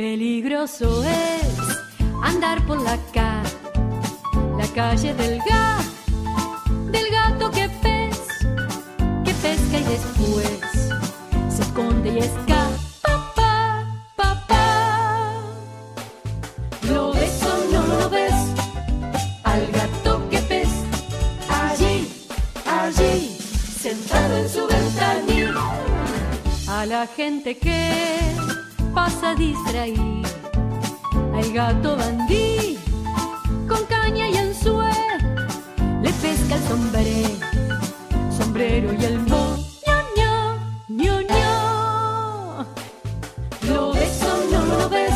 Peligroso es andar por la calle, la calle del gato, del gato que pez, que pesca y después se esconde y escapa. Pa, pa, pa. ¿Lo ves o no lo ves? Al gato que pez, allí, allí, sentado en su ventanilla. A la gente que pasa distraída. Al gato bandí, con caña y anzuelo, le pesca el sombrero, sombrero y el mo. ño, ño, ño. ¿Lo ves o no lo ves?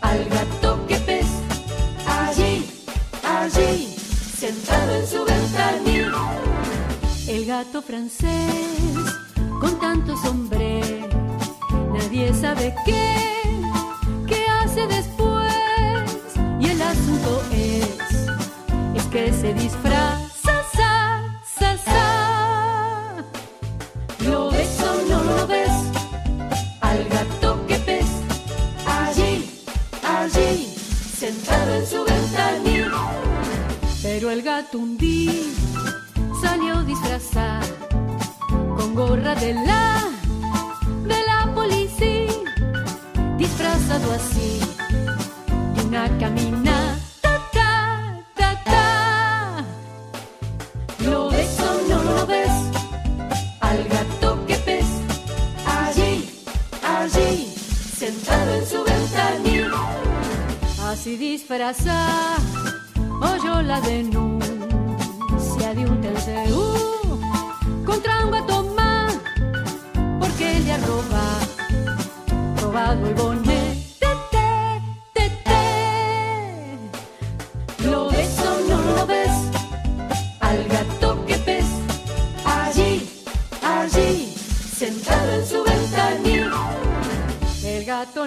Al gato que pez, allí, allí, sentado en su ventanilla. El gato francés, con tanto sombrero, nadie sabe qué, qué hace después. Y el asunto es, es que se disfraza, sa, sa, sa. ¿Lo ves o no lo ves? Al gato que pez, allí, allí, sentado en su ventanilla. Pero el gato un día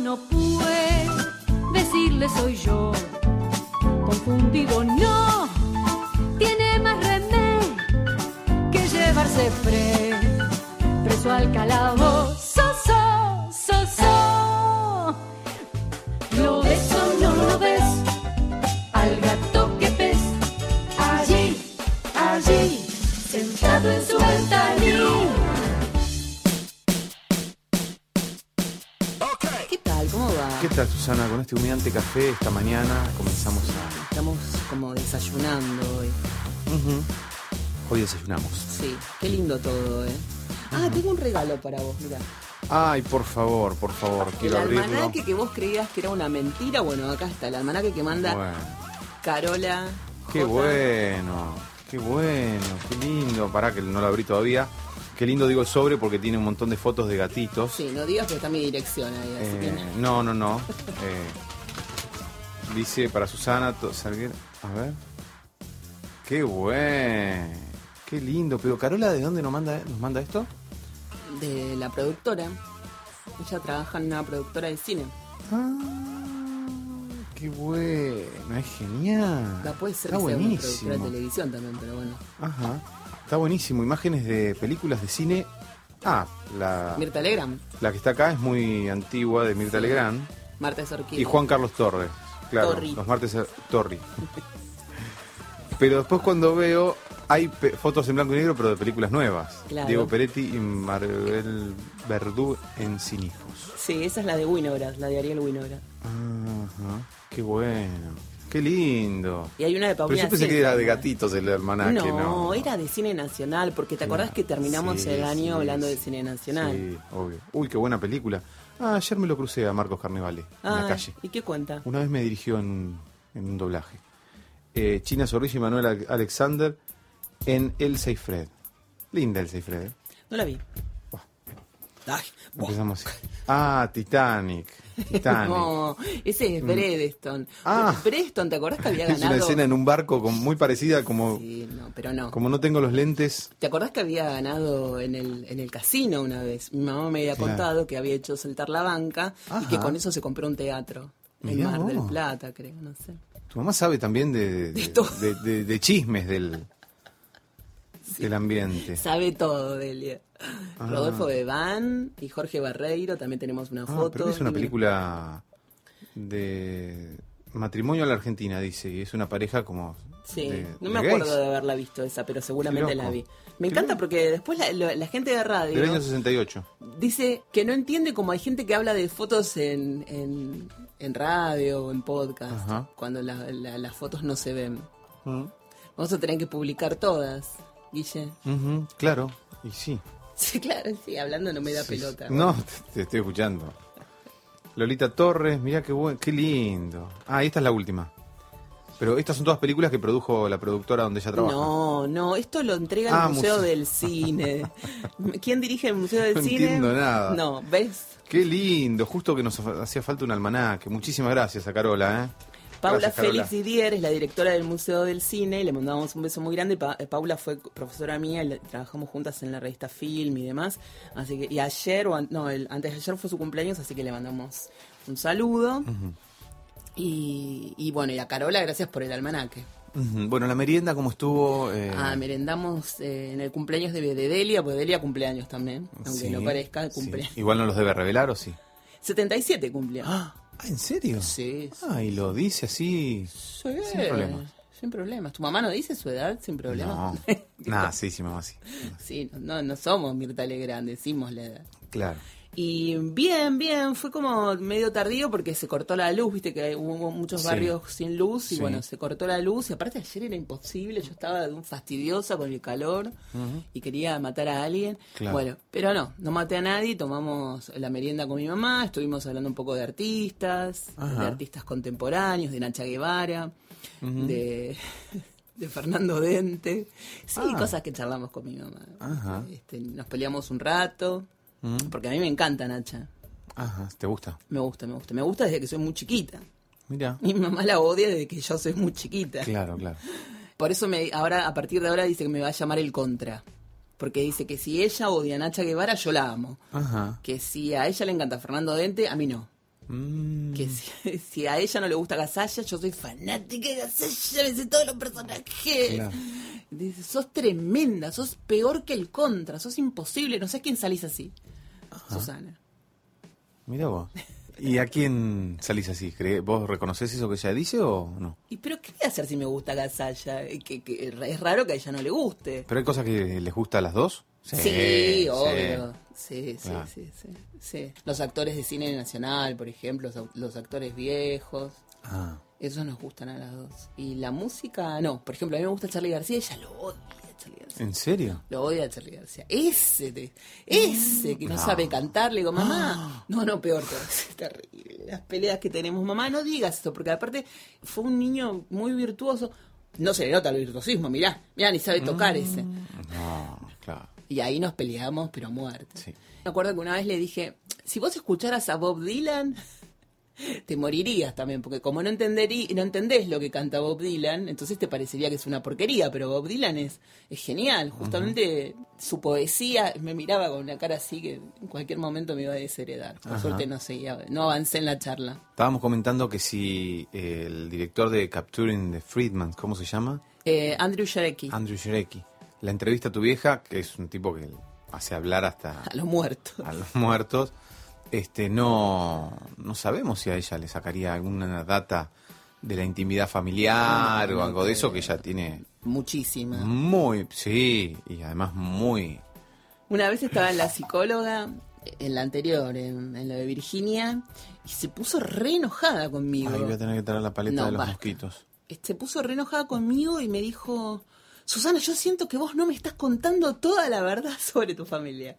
no puede decirle soy yo, confundido no, tiene más remedio que llevarse pre, preso al calabozo, este café esta mañana comenzamos a... Estamos como desayunando hoy. Hoy desayunamos. Sí, qué lindo todo, ¿eh? Ah, tengo un regalo para vos, mira. Ay, por favor, por favor, quiero el abrirlo. almanaque que vos creías que era una mentira, bueno, acá está, el almanaque que manda Bueno, Carola. qué J. bueno, qué bueno, qué lindo. Pará que no lo abrí todavía. Qué lindo digo el sobre porque tiene un montón de fotos de gatitos. Sí, no digas que está mi dirección ahí, así Eh, que... no, no, no. Eh, dice para Susana, Salguero- a ver. Qué bueno, qué lindo. Pero Carola, ¿de dónde nos manda, nos manda esto? De la productora. Ella trabaja en una productora de cine. Ah, qué bueno, es genial. La puede ser Está que sea una productora de televisión también, pero bueno. Ajá. Está buenísimo. Imágenes de películas de cine. Ah, la, Mirta Legrand, la que está acá es muy antigua, de Mirta Sí. Legrand. Marta Sorquini. Y Juan Carlos Torres. Claro, Torri. los martes Torri. Pero después cuando veo, hay fotos en blanco y negro, pero de películas nuevas. Claro. Diego Peretti y Maribel Verdú en Cinijos. Sí, esa es la de Winograd, la de Ariel Winograd. Ajá. Qué bueno. Qué lindo. Y hay una de Pero Paulina yo pensé que era de gatitos el almanaque, no, ¿no? era de cine nacional, porque te acordás que terminamos Sí, el año sí, hablando de cine nacional. Sí, obvio. Uy, qué buena película. Ah, ayer me lo crucé a Marcos Carnevale, en Ah, la calle. ¿Y qué cuenta? Una vez me dirigió en, en un doblaje. Eh, China Zorrilla y Manuel Ale- Alexander en El Seifred. Linda El Seifred. ¿eh? No la vi. Ay. Empezamos. Ah, Titanic. Titanic. No, ese es Bredeston. Ah. Bredeston, ¿te acordás que había es ganado? una escena en un barco con- muy parecida como, Sí, no, pero no. como no tengo los lentes. ¿Te acordás que había ganado en el, en el casino una vez? Mi mamá me había Claro. contado que había hecho saltar la banca y que con eso se compró un teatro. Mirá Mar del. Plata, creo, no sé. Tu mamá sabe también de- de chismes del... del ambiente. Sabe todo, Delia. Ah. Rodolfo Bebán y Jorge Barreiro, también tenemos una Ah, foto. pero es una película de matrimonio a la Argentina, dice, y es una pareja como... Sí, de- no de me acuerdo gays, de haberla visto esa, pero seguramente la vi. Me encanta porque después la, gente de radio Del año 68. dice que no entiende cómo hay gente que habla de fotos en, en, en radio o en podcast, Ajá. cuando la- la- las fotos no se ven. Mm. Vamos a tener que publicar todas, Guille. Claro, y sí. Sí, claro, sí, hablando no me da Sí, pelota. sí. No, te, te estoy escuchando. Lolita Torres, mirá qué buen, qué lindo. Ah, esta es la última. Pero estas son todas películas que produjo la productora donde ella trabaja. No, no, esto lo entrega Ah, el Museo museo. del Cine. ¿Quién dirige el Museo del No Cine? entiendo nada. No, ¿ves? Qué lindo, justo que nos hacía falta un almanaque. Muchísimas gracias a Carola, ¿eh? Paula Gracias. Félix Didier es la directora del Museo del Cine, le mandamos un beso muy grande. Pa- eh, Paula fue profesora mía, trabajamos juntas en la revista Film y demás. Así que, y ayer, o an- no, el, antes de ayer fue su cumpleaños, así que le mandamos un saludo. y, y bueno, y a Carola, gracias por el almanaque. Bueno, la merienda, ¿cómo estuvo? Eh, Ah, merendamos eh, en el cumpleaños de, de Delia, porque Delia cumpleaños también, aunque sí, no parezca, sí. cumpleaños. Igual no los debe revelar, ¿o sí? 77 cumpleaños. Ah, ¿en serio? Sí, sí. Ah, y lo dice así. Sí, sin problemas. Sin problemas. ¿Tu mamá no dice su edad sin problemas? No. Nada, sí, sí, mamá, sí. Sí, no, no somos Mirta Legrand, decimos la edad. Claro. Y bien, bien, fue como medio tardío porque se cortó la luz, viste que hubo muchos Sí. barrios sin luz y Sí. bueno, se cortó la luz y aparte ayer era imposible, yo estaba fastidiosa con el calor y quería matar a alguien. Claro. Bueno, pero no, no maté a nadie, tomamos la merienda con mi mamá, estuvimos hablando un poco de artistas, Ajá. de artistas contemporáneos, de Nacha Guevara, de, de Fernando Dente, sí, Ah. cosas que charlamos con mi mamá. Este, nos peleamos un rato, Mm. porque a mí me encanta Nacha. Ajá, ¿te gusta? Me gusta, me gusta. Me gusta desde que soy muy chiquita. Mira. Mi mamá la odia desde que yo soy muy chiquita. Claro, claro. Por eso me, ahora, a partir de ahora dice que me va a llamar el contra. Porque dice que si ella odia a Nacha Guevara, yo la amo. Ajá. Que si a ella le encanta Fernando Dente, a mí no. Mm, Que si, si a ella no le gusta Gasalla, yo soy fanática de Gasalla, me sé todos los personajes. Claro. Dice, sos tremenda, sos peor que el contra, sos imposible, no sé quién salís así. Susana. Mira vos. ¿Y a quién salís así? ¿Cree- ¿Vos reconoces eso que ella dice o no? ¿Y pero qué voy a hacer si me gusta Gasalla? Que, que es raro que a ella no le guste. ¿Pero hay cosas que les gusta a las dos? Sí, obvio. Sí, sí, sí, sí, sí. Los actores de cine nacional, por ejemplo, los, actores viejos, Ah, esos nos gustan a las dos. Y la música, no. Por ejemplo, a mí me gusta Charlie García, ella lo odia Charlie García. ¿en serio? Lo odia a Charlie García. Ese, ese que no, No. sabe cantar, le digo, mamá. No, no, peor. Es terrible. Las peleas que tenemos, mamá, no digas eso, porque aparte fue un niño muy virtuoso. No se le nota el virtuosismo, mirá, mirá, ni sabe tocar ese. No, claro. Y ahí nos peleamos, pero a muerte. Sí. Me acuerdo que una vez le dije, si vos escucharas a Bob Dylan, te morirías también, porque como no, entenderí, no entendés lo que canta Bob Dylan, entonces te parecería que es una porquería, pero Bob Dylan es, es genial. Justamente su poesía, me miraba con una cara así que en cualquier momento me iba a desheredar. Por Ajá. suerte no seguía, no avancé en la charla. Estábamos comentando que si eh, el director de Capturing the Friedman, ¿cómo se llama? Eh, Andrew Sharecki, Andrew Sherecki. La entrevista a tu vieja, que es un tipo que hace hablar hasta a los muertos. a los muertos, este no, no sabemos si a ella le sacaría alguna data de la intimidad familiar No, no o algo de eso que ella tiene Muchísima. muy, sí, y además muy... Una vez estaba en la psicóloga, en la anterior, en, en la de Virginia, y se puso re enojada conmigo. Ay, voy a tener que traer la paleta No, de los basta. mosquitos. Se puso re enojada conmigo y me dijo, Susana, yo siento que vos no me estás contando toda la verdad sobre tu familia.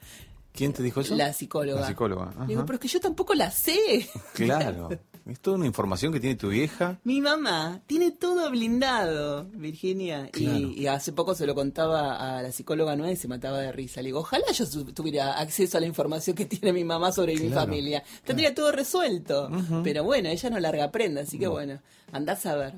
¿Quién te dijo eso? La psicóloga. La psicóloga. Le Digo, ajá. pero es que yo tampoco la sé. Claro. Es toda una información que tiene tu vieja. Mi mamá tiene todo blindado, Virginia. Y- Claro. Y, hace poco se lo contaba a la psicóloga nueva y se mataba de risa. Le digo, ojalá yo tuviera acceso a la información que tiene mi mamá sobre mi Claro, familia. Tendría todo resuelto. Pero bueno, ella no larga prenda, así que bueno, andás a ver.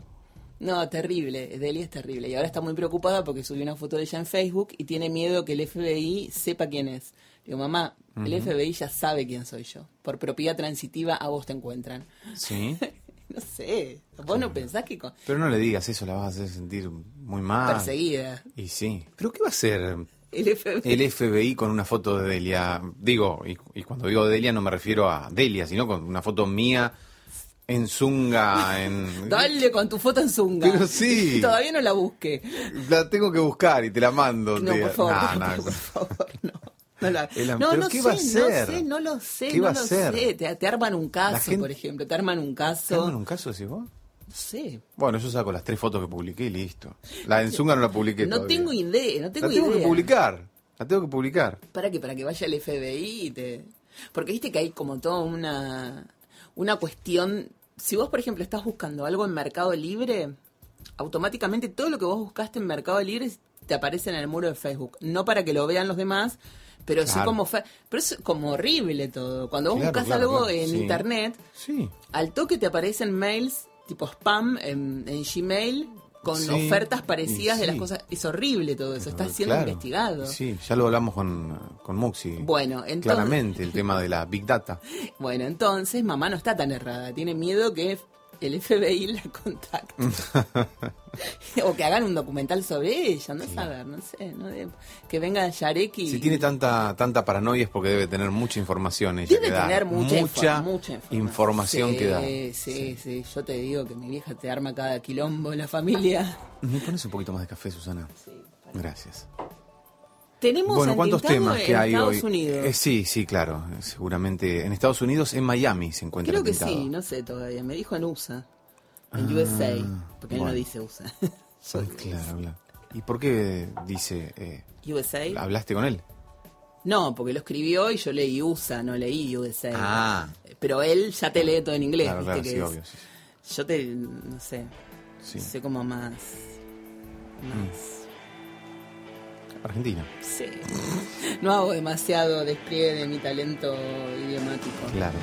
No, terrible. Delia es terrible. Y ahora está muy preocupada porque subió una foto de ella en Facebook y tiene miedo que el FBI sepa quién es. Digo, mamá, el FBI ya sabe quién soy yo. Por propiedad transitiva a vos te encuentran. Sí. No sé. Vos no pensás que con... Pero no le digas eso, la vas a hacer sentir muy mal. perseguida. Y sí. ¿Pero qué va a hacer El FBI. el FBI con una foto de Delia? Digo, y, y cuando digo Delia no me refiero a Delia, sino con una foto mía en zunga, en... Dale con tu foto en Zunga. Pero sí. Todavía no la busque. La tengo que buscar y te la mando. No, por favor, Nah, no, nah. por favor, no. No, la- El no, ¿pero no qué sé, va a hacer? no sé, no lo sé, ¿Qué no va a lo sé. Te, te arman un caso, gente- por ejemplo, te arman un caso. ¿Te arman un caso, decís vos? No sé. Bueno, yo saco las tres fotos que publiqué y listo. La en Zunga no la publiqué No todavía. tengo idea, no tengo La tengo idea. que publicar. La tengo que publicar. Para que para que vaya el FBI y te porque viste que hay como toda una una cuestión, si vos por ejemplo estás buscando algo en Mercado Libre, automáticamente todo lo que vos buscaste en Mercado Libre te aparece en el muro de Facebook, no para que lo vean los demás, pero sí Claro. como fe- pero es como horrible todo. Cuando vos Claro, buscas claro, algo en sí. internet, Sí. al toque te aparecen mails tipo spam en, en Gmail con Sí, ofertas parecidas de las sí. cosas. Es horrible todo eso, está siendo investigado. Sí, ya lo hablamos con, con Muxi. Bueno, entonces- Claramente, el tema de la Big Data. Bueno, entonces mamá no está tan errada. Tiene miedo que el FBI la contacte. o que hagan un documental sobre ella, no saber, no sé. no de- que venga Yarek y... Si tiene tanta tanta paranoia es porque debe tener mucha información ella Debe que tener mucha, mucha, mucha información Sí, que dar. Sí, sí, Yo te digo que mi vieja te arma cada quilombo en la familia. ¿Me pones un poquito más de café, Susana? Gracias. Tenemos Bueno, ¿cuántos temas en que hay Estados hoy? Unidos. Eh, sí, sí, claro. Seguramente en Estados Unidos, en Miami se encuentra Creo que sí, no sé todavía. Me dijo en USA. En Ah, USA. Porque él no dice USA. Claro, claro. ¿Y por qué dice... eh, USA. ¿Hablaste con él? No, porque lo escribió y yo leí USA, no leí USA. Ah. Pero él ya te lee todo en inglés, Claro, ¿viste? claro, sí, obvio. sí. Yo te, no sé, Sí. sé como más... Más... Argentina. Sí. No hago demasiado despliegue de mi talento idiomático. Claro.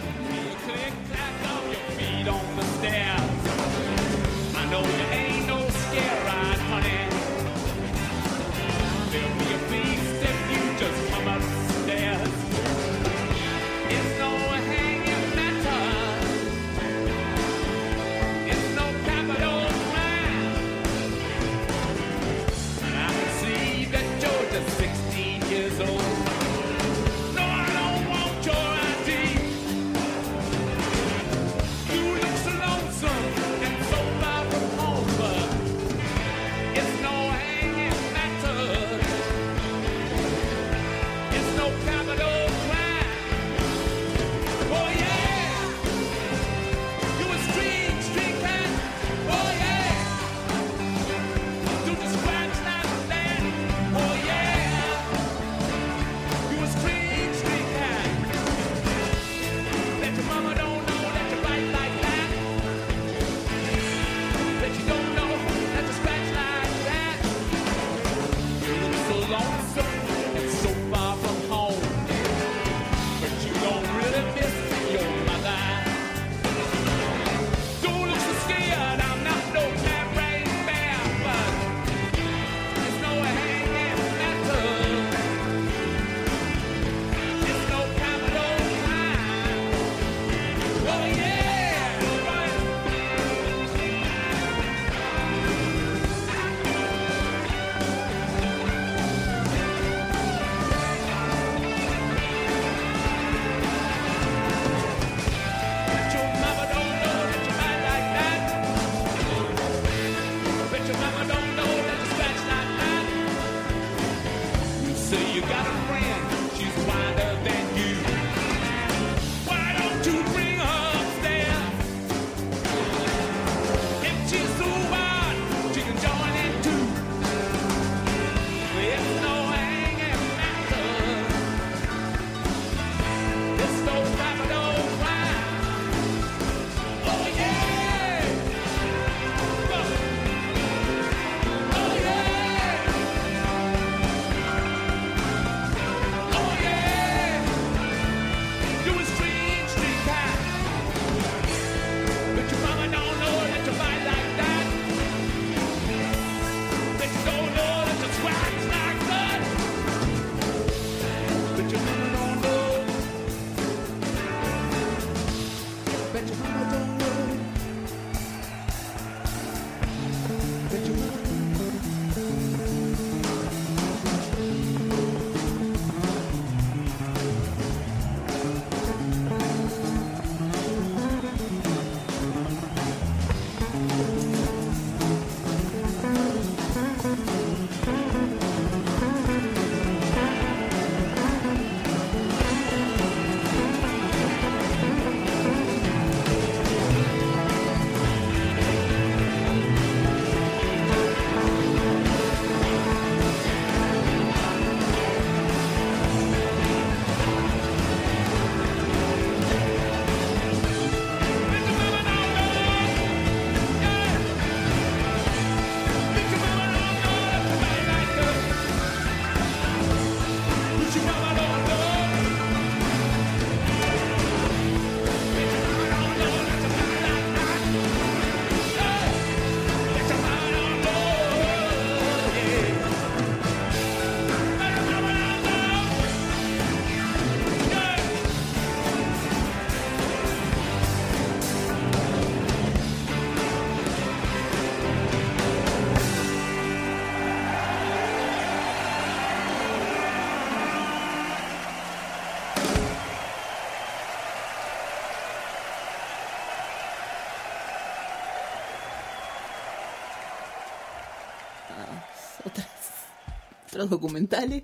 Otros documentales.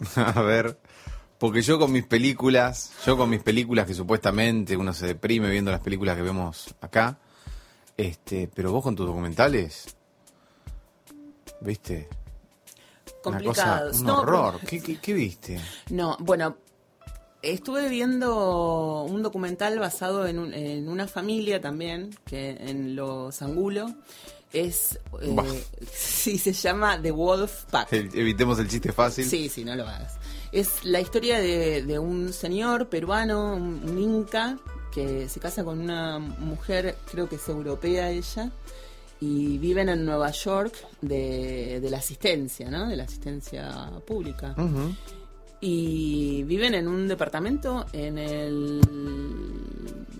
A ver, porque yo con mis películas, yo con mis películas que supuestamente uno se deprime viendo las películas que vemos acá, este, pero vos con tus documentales, ¿viste? Una cosa, Complicados. un No, horror. porque- ¿Qué, qué, qué viste? No, bueno, estuve viendo un documental basado en, un- en una familia también, que en Los Angulo. Es. eh, sí, se llama The Wolf Pack. Evitemos el chiste fácil. Sí, sí, no lo hagas. Es la historia de, de un señor peruano, un, un inca, que se casa con una mujer, creo que es europea ella, y viven en Nueva York de, de la asistencia, ¿no? De la asistencia pública. Y viven en un departamento en, el,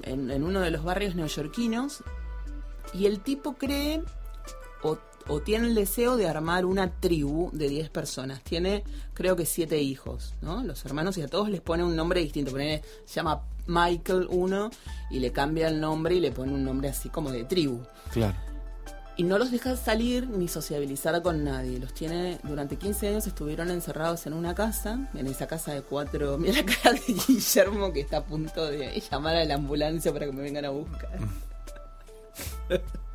en, en uno de los barrios neoyorquinos. Y el tipo cree o, tiene el deseo de armar una tribu de 10 personas. Tiene, creo que, 7 hijos, ¿no? Los hermanos y a todos les pone un nombre distinto. Ponele, se llama Michael uno y le cambia el nombre y le pone un nombre así como de tribu. Claro. Y no los deja salir ni sociabilizar con nadie. Los tiene, durante 15 años estuvieron encerrados en una casa, en esa casa de cuatro... Mira la cara de Guillermo que está a punto de llamar a la ambulancia para que me vengan a buscar.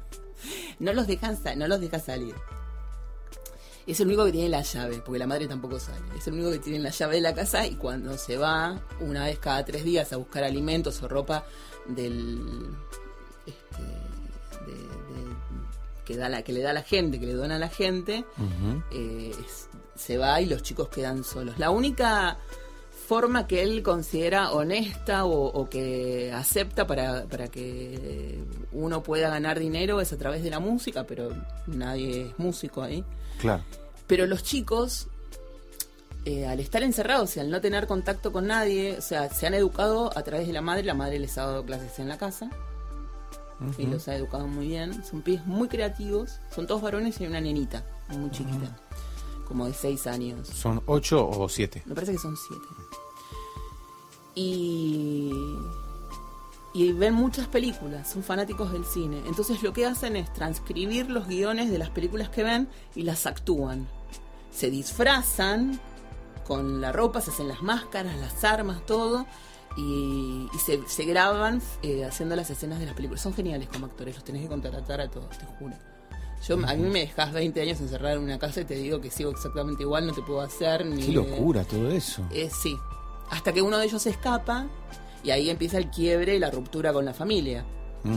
no los dejan no los deja salir. Es el único que tiene la llave, porque la madre tampoco sale. Es el único que tiene la llave de la casa y cuando se va, una vez cada tres días, a buscar alimentos o ropa del. Este, de- de- que, da la, que le da a la gente, que le dona a la gente, eh, es- se va y los chicos quedan solos. La única forma que él considera honesta o, o que acepta para, para que uno pueda ganar dinero es a través de la música, pero nadie es músico ahí. Claro. Pero los chicos, eh, al estar encerrados y al no tener contacto con nadie, o sea, se han educado a través de la madre, la madre les ha dado clases en la casa y los ha educado muy bien. Son pibes muy creativos, son todos varones y hay una nenita muy chiquita, como de 6 años. ¿Son ocho o siete? Me parece que son siete. Y, y ven muchas películas, son fanáticos del cine. Entonces lo que hacen es transcribir los guiones de las películas que ven y las actúan. Se disfrazan con la ropa, se hacen las máscaras, las armas, todo. Y, y se, se graban eh, haciendo las escenas de las películas. Son geniales como actores, los tenés que contratar a todos, te juro. Yo, a mí me dejas 20 años encerrada en una casa y te digo que sigo exactamente igual, no te puedo hacer ni... Qué locura todo eso. Eh, sí. Hasta que uno de ellos escapa y ahí empieza el quiebre y la ruptura con la familia.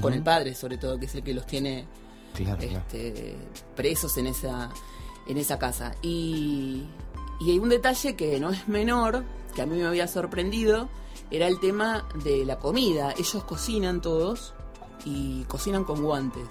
Con el padre, sobre todo, que es el que los tiene Claro, claro. este, presos en esa, en esa casa. Y, y hay un detalle que no es menor, que a mí me había sorprendido, era el tema de la comida. Ellos cocinan todos y cocinan con guantes.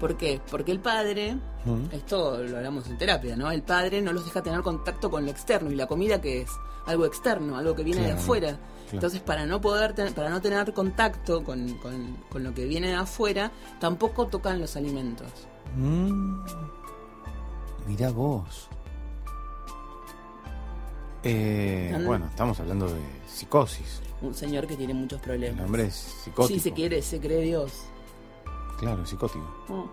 ¿Por qué? Porque el padre, Ujú. esto lo hablamos en terapia, ¿no? El padre no los deja tener contacto con lo externo y la comida que es algo externo, algo que viene de afuera. claro. Entonces, para no poder ten- para no tener contacto con, con- con lo que viene de afuera, tampoco tocan los alimentos. Mm. Mirá vos. Eh, bueno, estamos hablando de psicosis. Un señor que tiene muchos problemas. El hombre es psicótico. Sí, se quiere, se cree Dios. Claro, psicótico. Oh.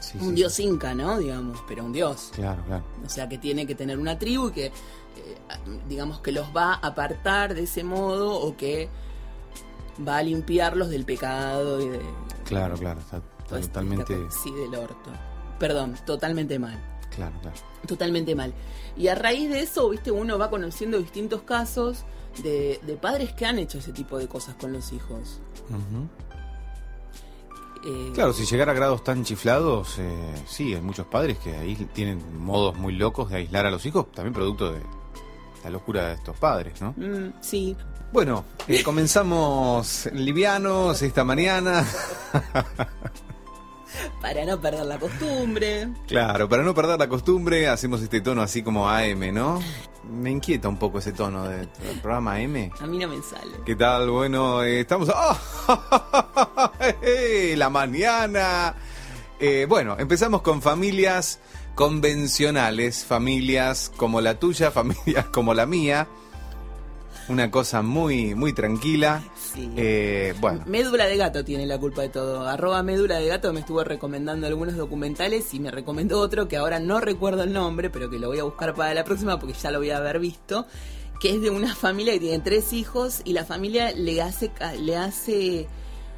Sí, un sí, dios sí. inca, ¿no? Digamos, pero un dios. Claro, claro. O sea, que tiene que tener una tribu y que, eh, digamos, que los va a apartar de ese modo o que va a limpiarlos del pecado y de... Claro, claro. Está, este- totalmente. Sí, del orto. Perdón, totalmente mal. Claro, claro. Totalmente mal. Y a raíz de eso, viste, uno va conociendo distintos casos de, de padres que han hecho ese tipo de cosas con los hijos. Ujú. Eh, Claro, si llegara a grados tan chiflados, eh, sí, hay muchos padres que ahí tienen modos muy locos de aislar a los hijos, también producto de la locura de estos padres, ¿no? mm, sí, Bueno, eh, comenzamos livianos esta mañana. para no perder la costumbre. Claro, para no perder la costumbre, hacemos este tono así como AM, ¿no? Me inquieta un poco ese tono del programa AM. A mí no me sale. ¿Qué tal? Bueno, estamos... ¡Ah! La mañana. Eh, bueno, empezamos con familias convencionales, familias como la tuya, familias como la mía. Una cosa muy, muy tranquila. Sí. Eh, bueno, Médula de gato tiene la culpa de todo. Arroba médula de gato me estuvo recomendando algunos documentales y me recomendó otro que ahora no recuerdo el nombre, pero que lo voy a buscar para la próxima porque ya lo voy a haber visto. Que es de una familia que tiene tres hijos y la familia le hace, le hace,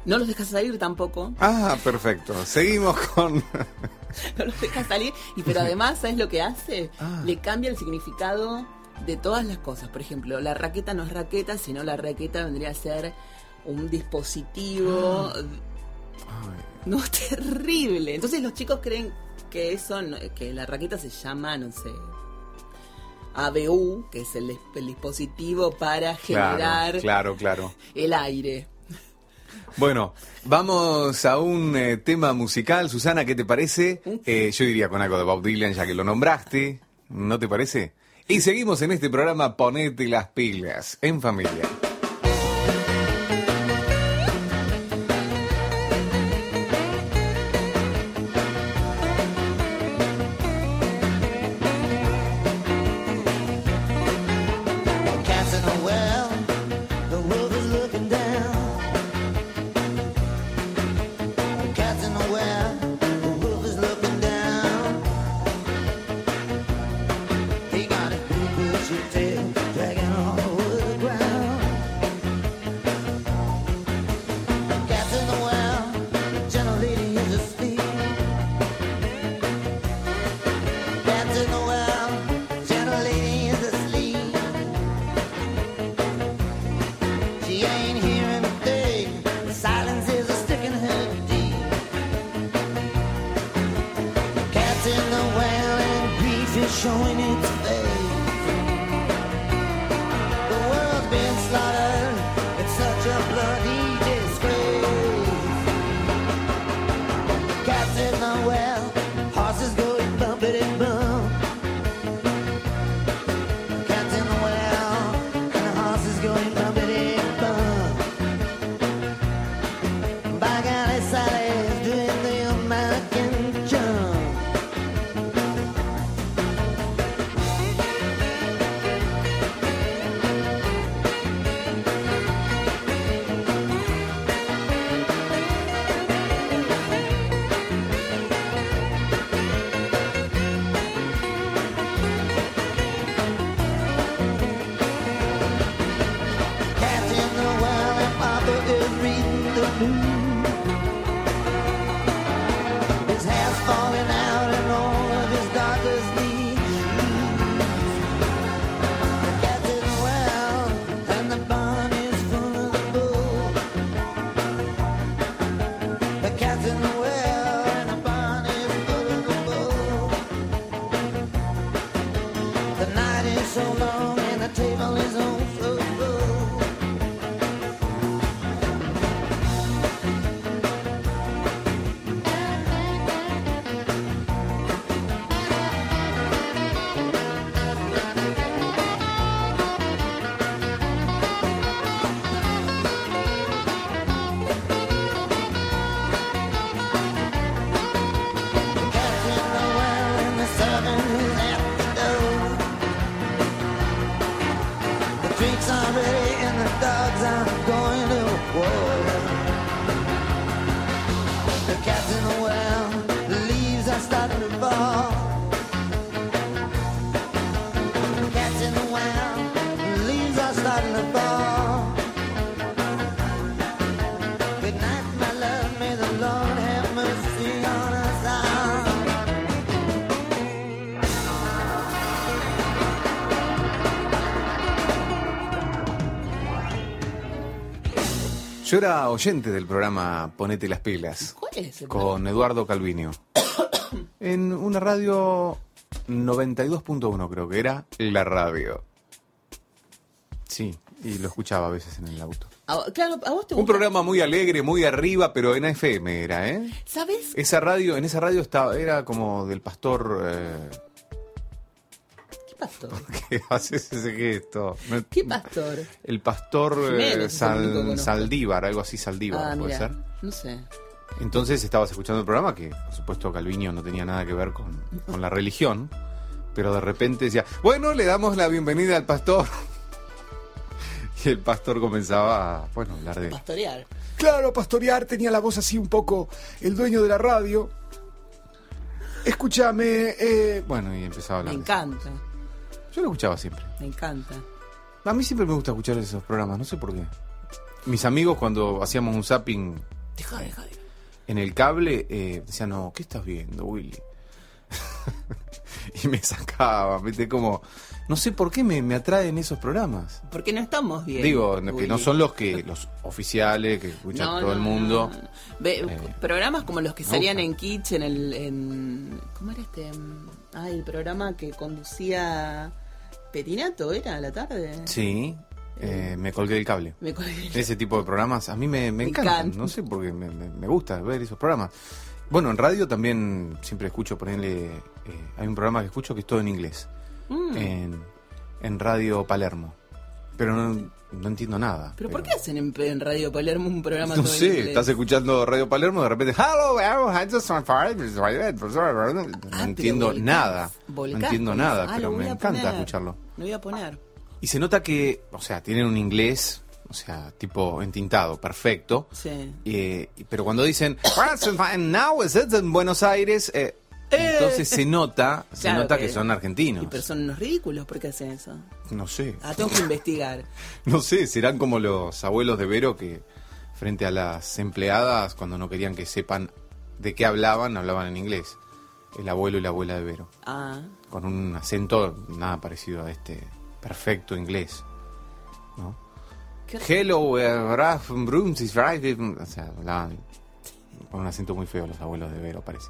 no los deja salir tampoco, ah, perfecto. Seguimos con. no los deja salir, y pero además, ¿sabes lo que hace? Ah. Le cambia el significado de todas las cosas. Por ejemplo, la raqueta no es raqueta, sino la raqueta vendría a ser un dispositivo. No, terrible. Entonces los chicos creen que eso, no- que la raqueta se llama, no sé, ABU, que es el, el dispositivo para generar Claro, claro, claro. el aire. Bueno, vamos a un eh, tema musical. Susana, ¿qué te parece? Eh, yo iría con algo de Bob Dylan, ya que lo nombraste. ¿No te parece? Y seguimos en este programa Ponete las pilas, en familia. Yo era oyente del programa Ponete las pilas. ¿Cuál es el Con Eduardo Calviño. en una radio 92.1 creo que era la radio. Sí, y lo escuchaba a veces en el auto. A, claro, a vos te Un gusta- programa muy alegre, muy arriba, pero en FM era, ¿eh? ¿Sabes? Esa radio, en esa radio estaba, era como del pastor. Eh, ¿Qué pastor? ¿Qué haces ese gesto? ¿Qué pastor? El pastor eh, Sal-. Saldívar, algo así, Saldívar, Ah, puede ser. no sé. Entonces estabas escuchando el programa que, por supuesto, Calviño no tenía nada que ver con, con la religión, pero de repente decía, bueno, le damos la bienvenida al pastor. Y el pastor comenzaba a, bueno, hablar de... Pastorear. Claro, pastorear tenía la voz así un poco el dueño de la radio. Escúchame, eh, Bueno, y empezaba a Me hablar. de- encanta, Yo lo escuchaba siempre. me encanta. A mí siempre me gusta escuchar esos programas, no sé por qué. Mis amigos cuando hacíamos un zapping Deja, deja, deja. en el cable eh, decían, no, ¿qué estás viendo, Willy? y me sacaba, ¿viste? Como, no sé por qué me, me atraen esos programas. Porque no estamos bien. Digo, que no son los que los oficiales que escucha No, todo no, el mundo. no. Ve, Eh, programas como los que salían en Kitsch en el en ¿cómo era este? Ah, el programa que conducía Petinato era a la tarde. Sí, eh, me colgué del cable. Me colgué. Ese tipo de programas a mí me, me Me encantan. encanta. No sé por qué me, me- me gusta ver esos programas. Bueno, en radio también siempre escucho, ponerle. eh, hay un programa que escucho que es todo en inglés. Mm. En, en Radio Palermo. Pero no, no entiendo nada. ¿Pero por qué hacen en, en Radio Palermo un programa No todo en sé, inglés? estás escuchando Radio Palermo, de repente, hello, I just want to- no Ah, entiendo pero volcás- nada, no entiendo nada, eso. Ah, pero lo voy me encanta poner. escucharlo. Lo voy a poner. Y se nota que, o sea, tienen un inglés, o sea, tipo entintado, perfecto, Sí. eh, pero cuando dicen, now is it en Buenos Aires, eh, entonces se nota, se Claro nota que- que, son argentinos. Y pero son unos ridículos, ¿por qué hacen eso? No sé, Ah, tengo que investigar. no sé, serán como los abuelos de Vero que frente a las empleadas, cuando no querían que sepan de qué hablaban, hablaban en inglés. El abuelo y la abuela de Vero, Ah, con un acento nada parecido a este perfecto inglés. ¿no? Hello, eh, Raf, Brums, is right, O sea, hablaban con un acento muy feo los abuelos de Vero, parece.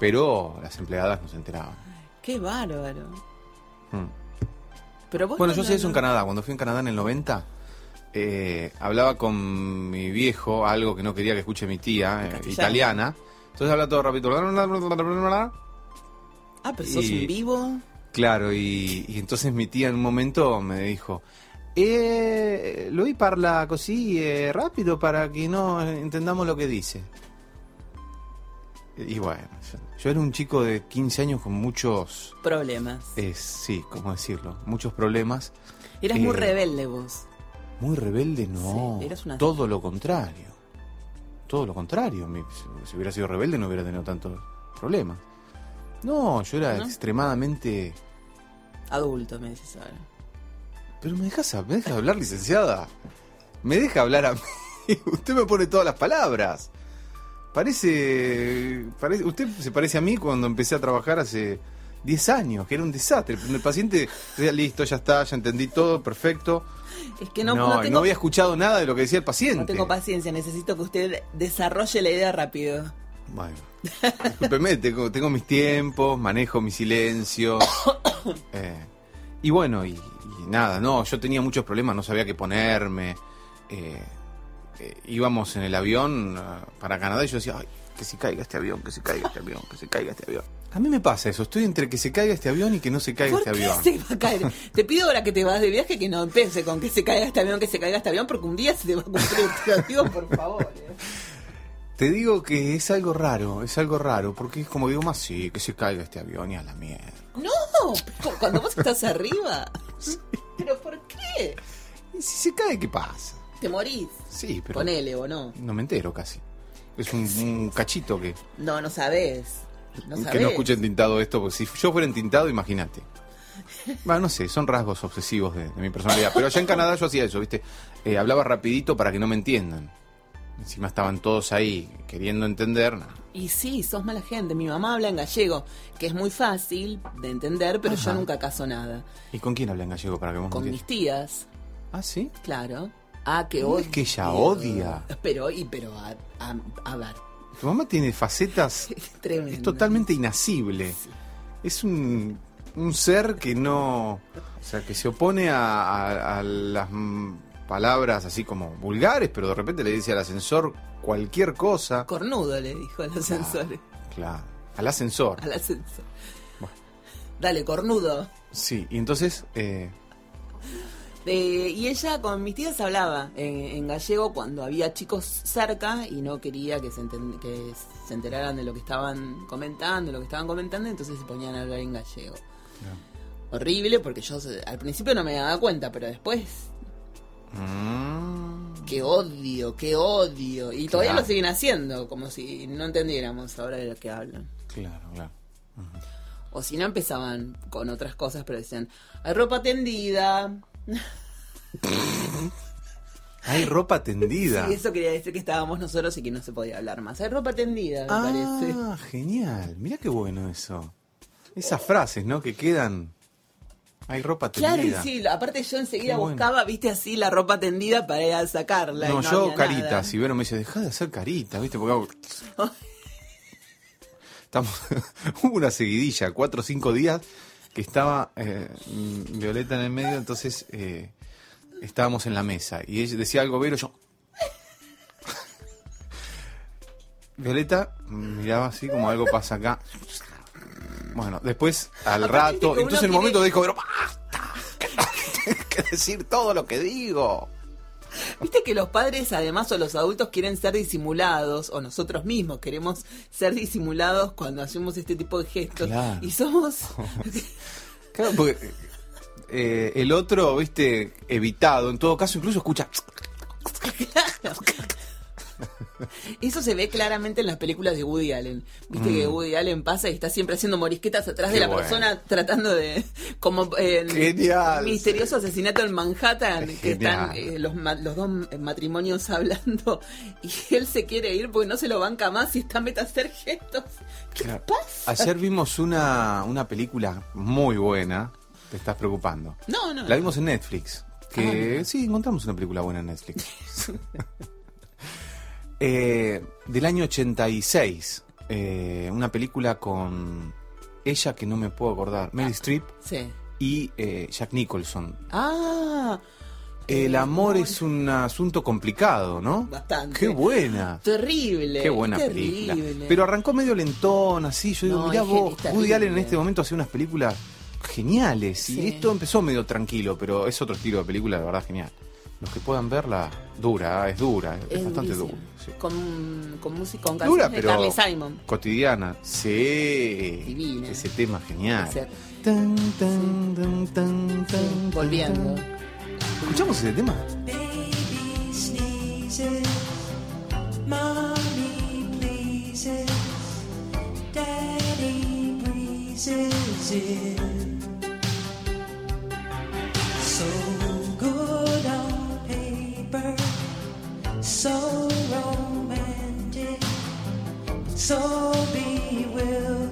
Pero las empleadas no se enteraban. Qué bárbaro. Hmm. Pero vos Bueno, no- yo no- sé eso en Canadá. Cuando fui en Canadá en el 90, eh, hablaba con mi viejo algo que no quería que escuche mi tía, eh, italiana. Entonces habla todo rápido. Ah, pero sos en vivo. Claro, y, y entonces mi tía en un momento me dijo, eh, lui parla così eh, rápido para que no entendamos lo que dice. Y bueno, yo, yo era un chico de 15 años con muchos, Problemas. eh, sí, ¿cómo decirlo? Muchos problemas. Eras muy eh, rebelde vos. Muy rebelde, no. Sí, eras una- Todo lo contrario. Todo lo contrario. Si- hubiera sido rebelde no hubiera tenido tantos problemas. No, yo era ¿No? extremadamente... Adulto, me decís ahora. Pero me dejas, me deja hablar, licenciada. Me deja hablar a mí. Usted me pone todas las palabras. Parece, parece. Usted se parece a mí cuando empecé a trabajar hace 10 años, que era un desastre. El paciente decía, listo, ya está, ya entendí todo, perfecto. Es que no, no, no y tengo, no había escuchado nada de lo que decía el paciente. no tengo paciencia. Necesito que usted desarrolle la idea rápido. Bueno, discúlpeme, tengo, tengo mis tiempos, manejo mi silencio. eh, y bueno, y, y nada, no, yo tenía muchos problemas, no sabía qué ponerme. eh, eh, íbamos en el avión ah, para Canadá y yo decía, ay, que se caiga este avión, que se caiga este avión, que se caiga este avión. A mí me pasa eso, estoy entre que se caiga este avión y que no se caiga ¿Por este qué avión. se va a caer? Te pido ahora que te vas de viaje que no empiece con que se caiga este avión, que se caiga este avión, porque un día se te va a cumplir. Te lo digo, por favor. eh. Te digo que es algo raro, es algo raro, porque es como digo más, sí, que se caiga este avión y a la mierda. No, pero cuando vos estás arriba. ¿Pero por qué? ¿Y si se cae, qué pasa? Te morís. Sí, pero... Ponele o no. No me entero casi. Es un, un cachito que, No, no sabés. No que no escuchen tintado esto, porque si yo fuera entintado, imagínate. Bueno, no sé, son rasgos obsesivos de, de mi personalidad. Pero allá en Canadá yo hacía eso, ¿viste? Eh, hablaba rapidito para que no me entiendan. Encima estaban todos ahí queriendo entender. Y sí, sos mala gente. Mi mamá habla en gallego, que es muy fácil de entender, pero yo nunca caso nada. ¿Y con quién habla en gallego para que vos me Con mis tías, Ah, ¿sí? claro. Ah, que No, odio. es que ella odia. Pero, y, pero, a, a, a ver, Tu mamá tiene facetas... es totalmente inasible. Es un, un ser que no. O sea, que se opone a, a- a las palabras así como vulgares, pero de repente le dice al ascensor cualquier cosa. Cornudo, le dijo al ascensor. Claro. Al ascensor. Al ascensor. Bueno. Dale, cornudo. Sí, y entonces. eh, Eh, y ella con mis tías hablaba en, en gallego cuando había chicos cerca y no quería que se, enten- que se enteraran de lo que estaban comentando, lo que estaban comentando, entonces se ponían a hablar en gallego. Horrible porque yo al principio no me daba cuenta, pero después Mm, Qué odio, qué odio. Y todavía lo siguen haciendo, como si no entendiéramos ahora de lo que hablan. claro, claro. O si no empezaban con otras cosas, pero decían, hay ropa tendida. Hay ropa tendida. Sí, eso quería decir que estábamos nosotros y que no se podía hablar más. Hay ropa tendida, me parece. Ah, genial. Mira qué bueno eso. Esas frases, ¿no? Que quedan. Hay ropa Claro, y tendida. sí, aparte yo enseguida bueno. buscaba, viste, así la ropa tendida para ir a sacarla. y No, no yo había carita. nada. Si Vero me dice, deja de hacer carita, ¿viste? Porque hago... Estamos... Hubo una seguidilla, cuatro o cinco días, que estaba eh, Violeta en el medio, entonces eh, estábamos en la mesa. Y ella decía algo, Vero, yo... Violeta miraba así como algo pasa acá. Bueno, después al rato, entonces en el momento dijo, Vero, basta, que decir todo lo que digo. Viste que los padres, además, o los adultos quieren ser disimulados, o nosotros mismos queremos ser disimulados cuando hacemos este tipo de gestos. Claro. Y somos. Claro, porque eh, el otro, viste, evitado, en todo caso, incluso escucha. Eso se ve claramente en las películas de Woody Allen. Viste que Woody Allen pasa y está siempre haciendo morisquetas atrás Mm. Qué de la bueno. persona tratando de. Como en Genial. Misterioso asesinato en Manhattan, que están eh, los, los dos matrimonios hablando y él se quiere ir porque no se lo banca más y está meta a hacer gestos. ¿Qué Claro. pasa? Ayer vimos una, una película muy buena. Te estás preocupando. No, no. La vimos en Netflix. Ah, Que mira. sí, encontramos una película buena en Netflix. Eh, del año 86. eh, una película con ella que no me puedo acordar. Meryl Streep Sí. y eh, Jack Nicholson. Ah, El amor es un asunto complicado, ¿no? Bastante. Qué buena. terrible. Qué buena terrible. película. Pero arrancó medio lentón, así. Yo digo, No, mirá vos, Woody Allen en este momento hace unas películas geniales. Sí. Y esto empezó medio tranquilo, pero es otro estilo de película, de verdad, genial. Los que puedan verla, dura, es dura, es, Es bastante dura. sí. Con, con música, con Dura, canciones pero de Carly Simon. cotidiana. Sí. Divina. Ese tema genial. Tan, tan, tan, tan, tan, Volviendo. ¿Escuchamos ese tema? Baby sneezes, mommy pleases, daddy breezes so romantic, so bewildering.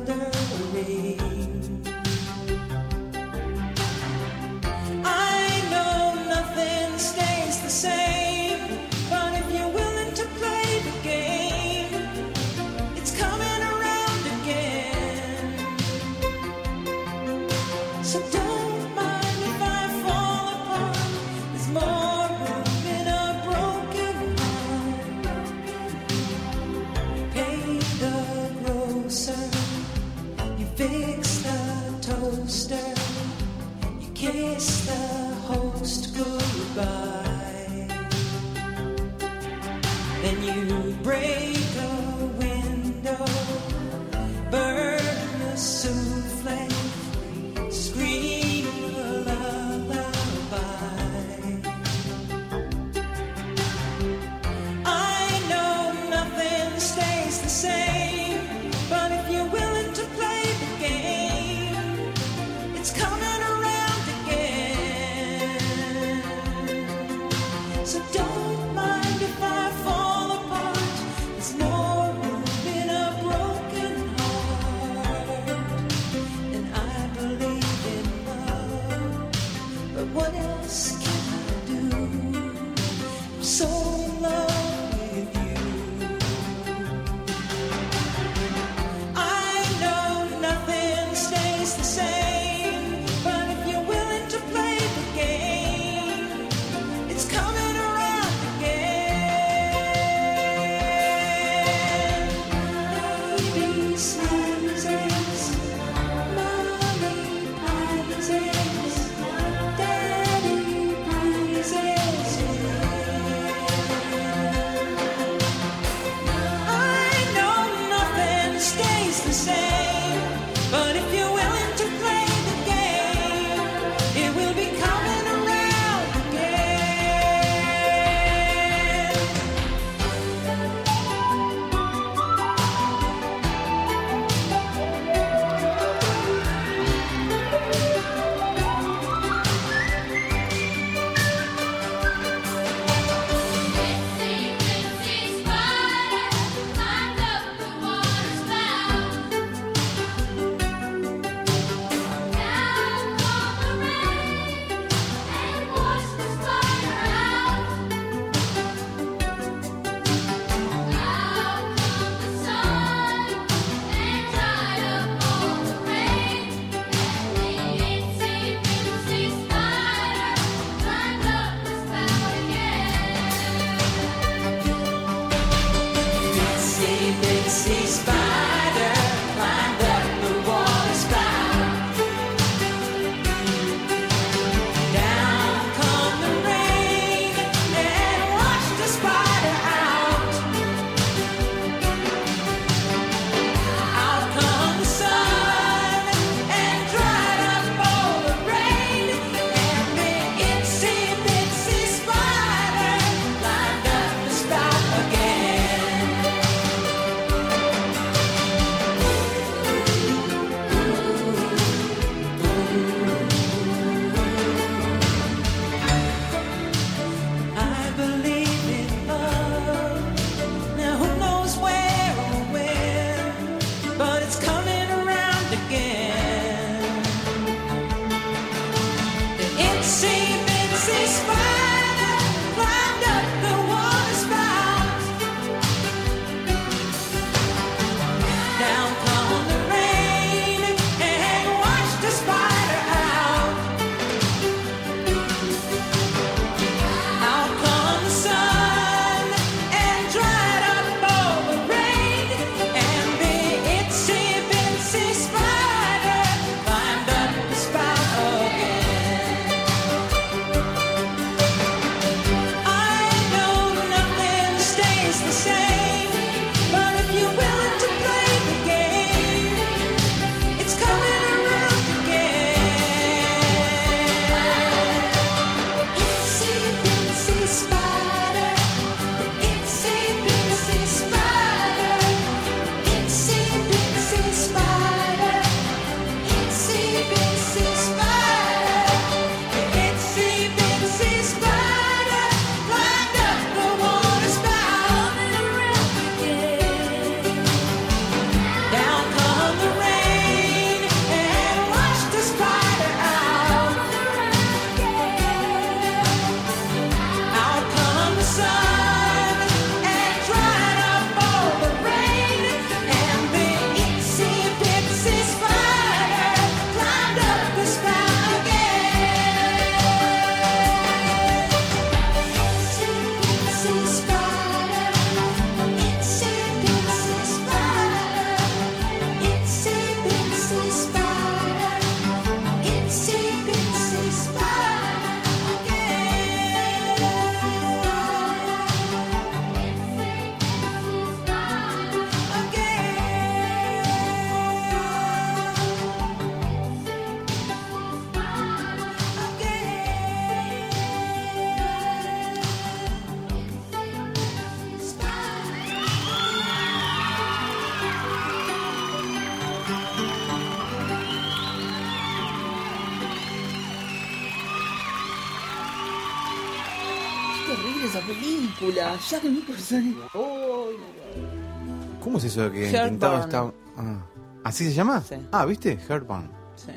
¿Cómo es eso de que Heartburn. intentaba estar... Ah. ¿Así se llama? Sí. Ah, ¿viste? Heartburn. sí.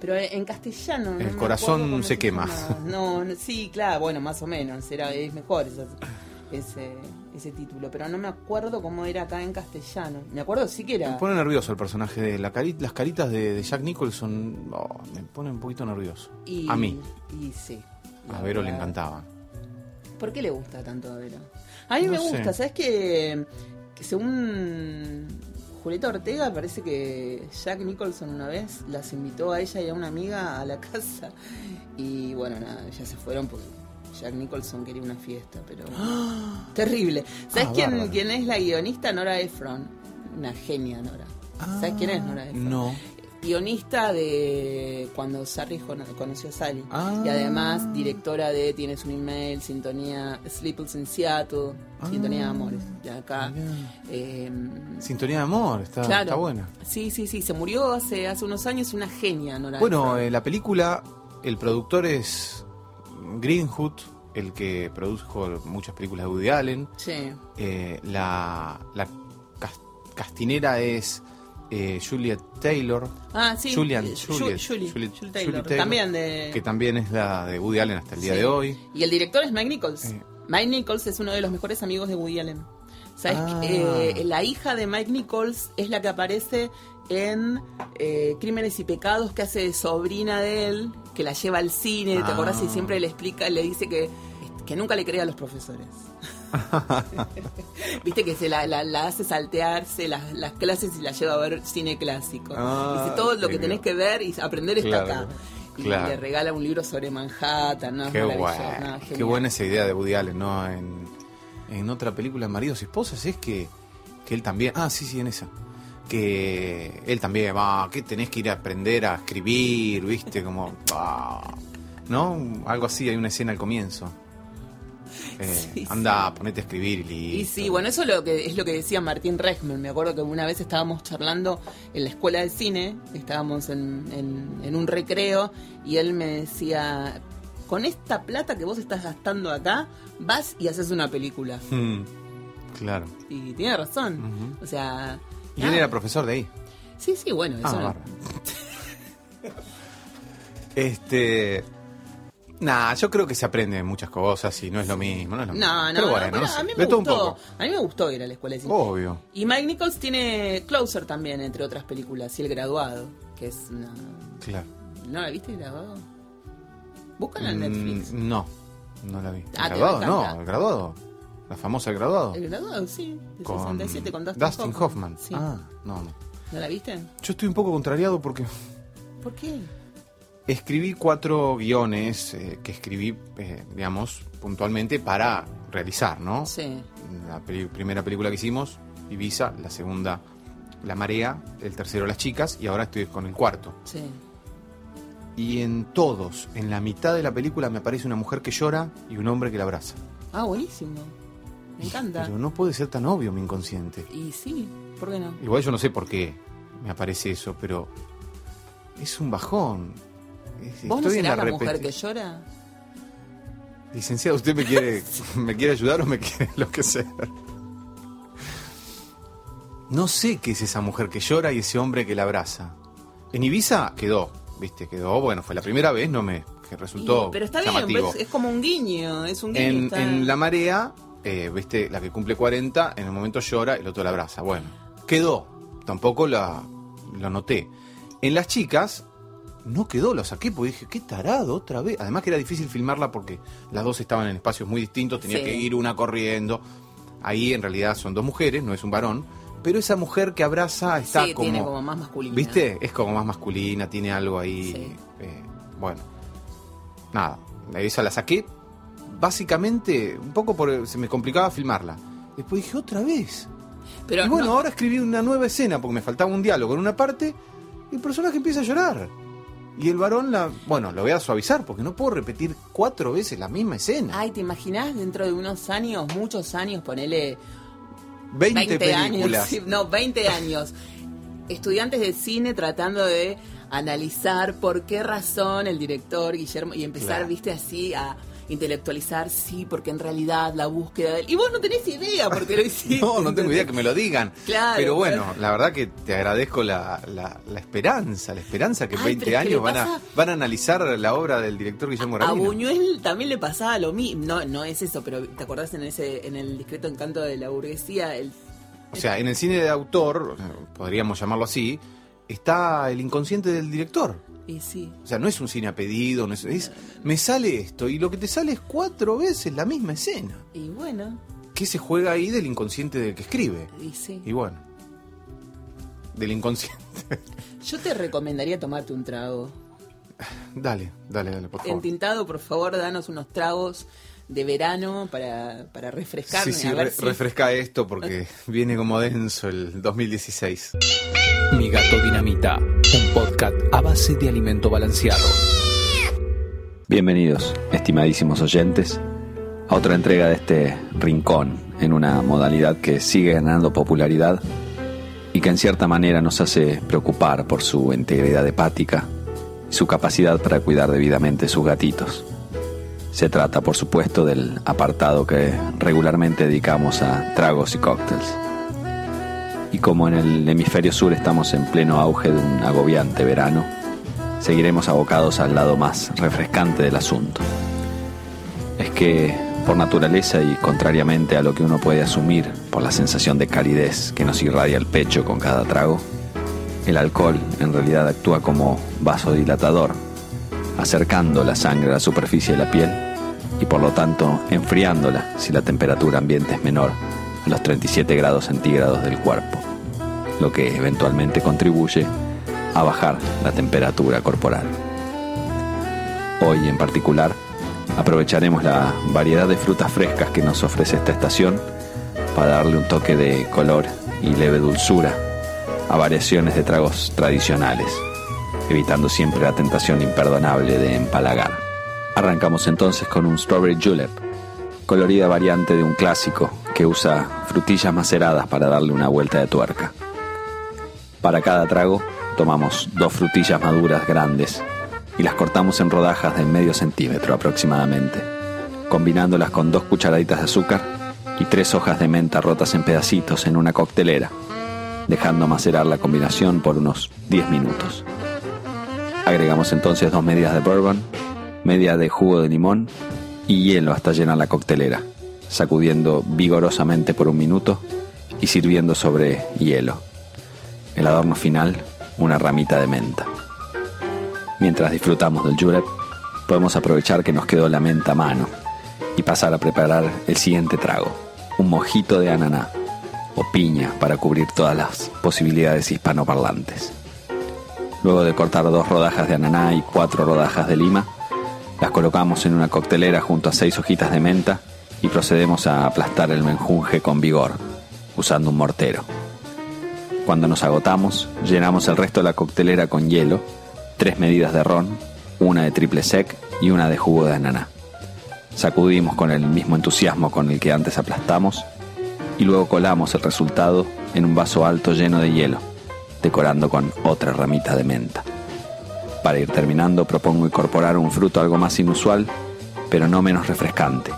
Pero en castellano. no El corazón se quema. No, no, sí, claro, bueno, más o menos. Era, es mejor ese, ese título. Pero no me acuerdo cómo era acá en castellano. Me acuerdo sí que Me pone nervioso el personaje de la cari- las caritas de, de Jack Nicholson. oh, me pone un poquito nervioso. Y, A mí. Y sí. A Vero le encantaba. ¿Por qué le gusta tanto a Vero? A mí No me sé. gusta, ¿sabes que, que según Julieta Ortega parece que Jack Nicholson una vez las invitó a ella y a una amiga a la casa y bueno, nada, ya se fueron porque Jack Nicholson quería una fiesta, pero terrible. ¿Sabes Ah, quién, quién es la guionista? Nora Ephron, una genia Nora. ¿Sabes quién es Nora Ephron? No. Guionista de cuando Sarri cono- conoció a Sally. Ah. Y además directora de Tienes un email, Sintonía, Sleepless in Seattle, Sintonía de Amores. De acá. Eh, Sintonía de amor, está, claro. está buena. Sí, sí, sí. Se murió hace, hace unos años una genia, Nora. Bueno, Ephron. eh, la película, el productor es Greenwood, el que produjo muchas películas de Woody Allen. Sí. Eh, la la cas- castinera es eh, Juliet Taylor. Ah, sí. Julian, eh, Ju- Juliet, Julie, Juliet- Julie Taylor. También de... Que también es la de Woody Allen hasta el día de hoy. Y el director es Mike Nichols. Eh. Mike Nichols es uno de los mejores amigos de Woody Allen. ¿Sabes? Ah. Eh, la hija de Mike Nichols es la que aparece en eh, Crímenes y Pecados, que hace de sobrina de él, que la lleva al cine, ¿te Ah. acordás? Y siempre le explica, le dice que, que nunca le crea a los profesores. Viste que se la, la- la hace saltearse las, las clases y la lleva a ver cine clásico. Ah, dice todo lo que tenés que ver y aprender está Claro, acá. Y claro. le regala un libro sobre Manhattan, ¿no? Qué, no, qué buena esa idea de Woody Allen, ¿no? En, en otra película, Maridos y Esposas, es que, que él también. Ah, sí, sí, en esa. Que él también, va, que tenés que ir a aprender a escribir, ¿viste? Como. ¿No? Algo así, hay una escena al comienzo. Eh, Sí, anda, ponete a escribir y listo. Y sí, bueno, eso es lo que es lo que decía Martín Rechman. Me acuerdo que una vez estábamos charlando en la escuela de cine, estábamos en, en- en un recreo y él me decía, con esta plata que vos estás gastando acá, vas y haces una película. Mm, claro. Y tiene razón. O sea... Y él era profesor de ahí. Sí, sí, bueno, eso Ah, no-. Este. Nah, yo creo que se aprende muchas cosas y no es lo mismo. No, es lo mismo. No, no, Pero bueno, a mí me gustó. A mí me gustó ir a la escuela de cine. Obvio. Y Mike Nichols tiene Closer también, entre otras películas, y El Graduado, que es una... Claro. ¿No la viste, El Graduado? Búscala en Netflix. Mm, no, no la vi. ¿El Ah, graduado? No, el graduado. La famosa El graduado. El Graduado, sí, de con 67, con Dustin, Dustin Hoffman. Sí. Ah, no, no. ¿No la viste? Yo estoy un poco contrariado porque ¿Por qué? Escribí cuatro guiones eh, que escribí, eh, digamos, puntualmente para realizar, ¿no? Sí. La peli- primera película que hicimos, Ibiza, la segunda, La Marea, el tercero, Las Chicas, y ahora estoy con el cuarto. Sí. Y en todos, en la mitad de la película me aparece una mujer que llora y un hombre que la abraza. Ah, buenísimo. Me encanta. Pero no puede ser tan obvio mi inconsciente. Y sí, ¿por qué no? Igual yo no sé por qué me aparece eso, pero es un bajón. ¿Vos no serás la, mujer que llora? Licenciado, ¿usted me quiere, me quiere ayudar o me quiere lo que sea? No sé qué es esa mujer que llora y ese hombre que la abraza. En Ibiza quedó, ¿viste? Quedó, bueno, fue la primera vez, no me que resultó Y- pero está llamativo. bien, es como un guiño, es un guiño. En, está- en La Marea, eh, ¿viste? La que cumple 40, en un momento llora, el otro la abraza. Bueno, quedó. Tampoco la, lo noté. En Las Chicas, no quedó, lo saqué porque dije, qué tarado, otra vez. Además que era difícil filmarla porque las dos estaban en espacios muy distintos, tenía Sí. que ir una corriendo. Ahí en realidad son dos mujeres, no es un varón. Pero esa mujer que abraza está sí, como... tiene como más masculina. ¿Viste? Es como más masculina, tiene algo ahí. Sí. eh, bueno, nada, esa la saqué. Básicamente, un poco por. Se me complicaba filmarla. Después dije, otra vez. Pero y bueno, no- ahora escribí una nueva escena porque me faltaba un diálogo en una parte y el personaje empieza a llorar. Y el varón la. Bueno, lo voy a suavizar porque no puedo repetir cuatro veces la misma escena. Ay, ¿te imaginas dentro de unos años, muchos años, ponele 20, 20 años, películas. sí, no, 20 años. Estudiantes de cine tratando de analizar por qué razón el director Guillermo y empezar, Claro. viste, así a, intelectualizar, sí, porque en realidad la búsqueda del... Y vos no tenés idea porque lo hiciste. No, no tengo idea que me lo digan. Claro, pero bueno, claro. la verdad que te agradezco la, la- la esperanza, la esperanza que en Ay, 20 pero es que años van a, van a analizar la obra del director Guillermo A Rabino. Buñuel también le pasaba lo mismo. No, no es eso, pero ¿te acordás en ese en el discreto encanto de la burguesía? El, O sea, en el cine de autor, podríamos llamarlo así, está el inconsciente del director. Y sí. O sea, no es un cine a pedido, no es, es- me sale esto y lo que te sale es cuatro veces la misma escena. Y bueno, ¿Qué se juega ahí del inconsciente del que escribe? y sí. Y bueno, del inconsciente. Yo te recomendaría tomarte un trago. dale, dale, dale, por favor. Entintado, por favor, danos unos tragos de verano para, para refrescarme. Sí, sí, a ver re- si- refresca esto porque viene como denso el 2016. Mi gato dinamita, un podcast a base de alimento balanceado. Bienvenidos, estimadísimos oyentes, a otra entrega de este rincón en una modalidad que sigue ganando popularidad y que en cierta manera nos hace preocupar por su integridad hepática y su capacidad para cuidar debidamente sus gatitos. Se trata, por supuesto, del apartado que regularmente dedicamos a tragos y cócteles. Y como en el hemisferio sur estamos en pleno auge de un agobiante verano, seguiremos abocados al lado más refrescante del asunto. Es que, por naturaleza y contrariamente a lo que uno puede asumir por la sensación de calidez que nos irradia el pecho con cada trago, el alcohol en realidad actúa como vasodilatador, acercando la sangre a la superficie de la piel y por lo tanto enfriándola si la temperatura ambiente es menor a los 37 grados centígrados del cuerpo, lo que eventualmente contribuye a bajar la temperatura corporal. Hoy en particular aprovecharemos la variedad de frutas frescas que nos ofrece esta estación para darle un toque de color y leve dulzura a variaciones de tragos tradicionales, evitando siempre la tentación imperdonable de empalagar. Arrancamos entonces con un Strawberry Julep, colorida variante de un clásico que usa frutillas maceradas para darle una vuelta de tuerca. Para cada trago tomamos dos frutillas maduras grandes y las cortamos en rodajas de medio centímetro aproximadamente, combinándolas con dos cucharaditas de azúcar y tres hojas de menta rotas en pedacitos en una coctelera, dejando macerar la combinación por unos 10 minutos. Agregamos entonces dos medidas de bourbon, media de jugo de limón y hielo hasta llenar la coctelera, sacudiendo vigorosamente por un minuto y sirviendo sobre hielo. El adorno final, una ramita de menta. Mientras disfrutamos del julep, podemos aprovechar que nos quedó la menta a mano y pasar a preparar el siguiente trago, un mojito de ananá o piña para cubrir todas las posibilidades hispanoparlantes. Luego de cortar dos rodajas de ananá y cuatro rodajas de lima, las colocamos en una coctelera junto a seis hojitas de menta y procedemos a aplastar el menjunje con vigor, usando un mortero. Cuando nos agotamos, llenamos el resto de la coctelera con hielo, tres medidas de ron, una de triple sec y una de jugo de ananá. Sacudimos con el mismo entusiasmo con el que antes aplastamos y luego colamos el resultado en un vaso alto lleno de hielo, decorando con otra ramita de menta. Para ir terminando propongo incorporar un fruto algo más inusual, pero no menos refrescante,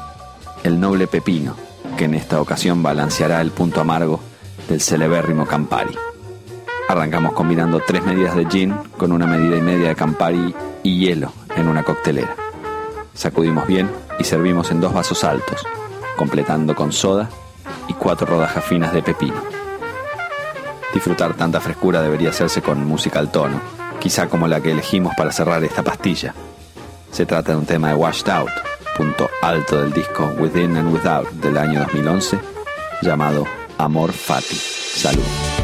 el noble pepino, que en esta ocasión balanceará el punto amargo del celebérrimo Campari. Arrancamos combinando tres medidas de gin con una medida y media de Campari y hielo en una coctelera. Sacudimos bien y servimos en dos vasos altos, completando con soda y cuatro rodajas finas de pepino. Disfrutar tanta frescura debería hacerse con música al tono, quizá como la que elegimos para cerrar esta pastilla. Se trata de un tema de Washed Out, punto alto del disco Within and Without del año 2011, llamado Amor Fati. Salud.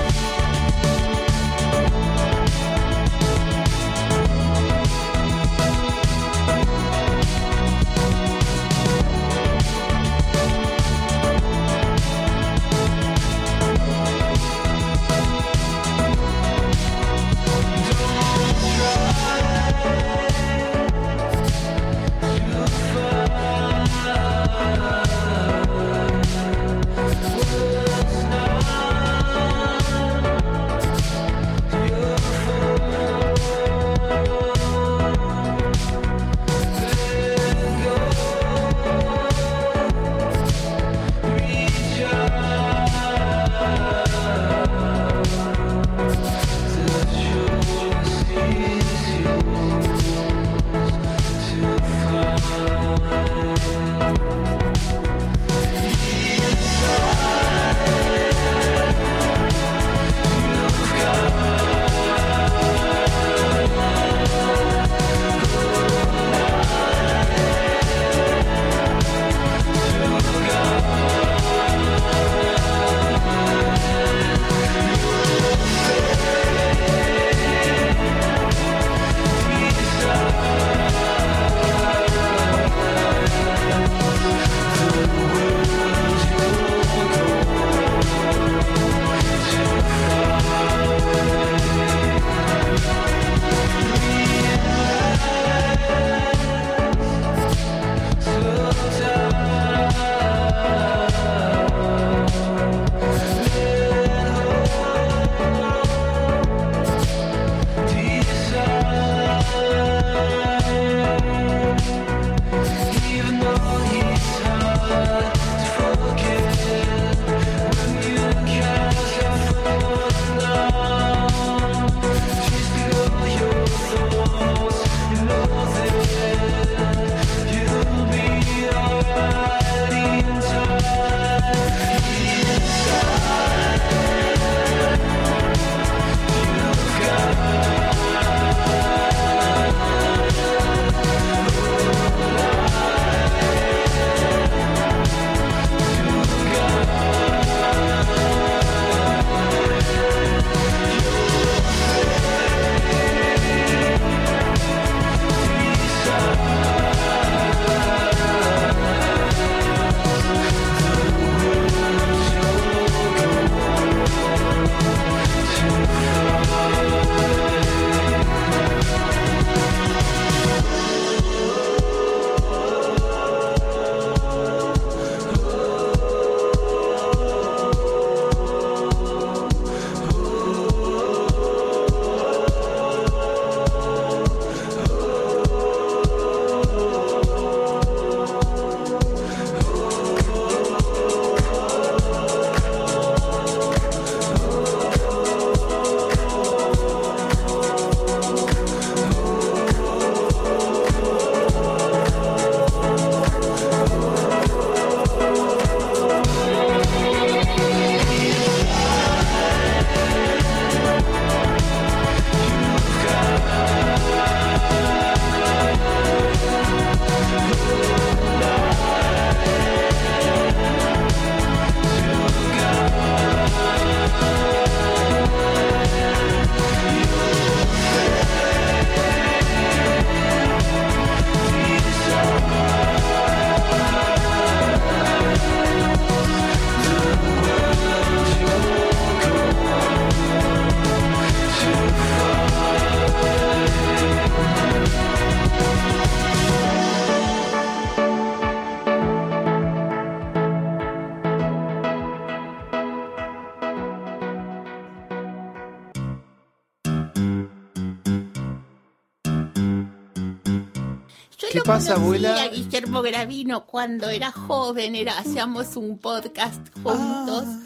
Pasa, abuela? a Guillermo Gravino cuando era joven, era, hacíamos un podcast juntos. Ah.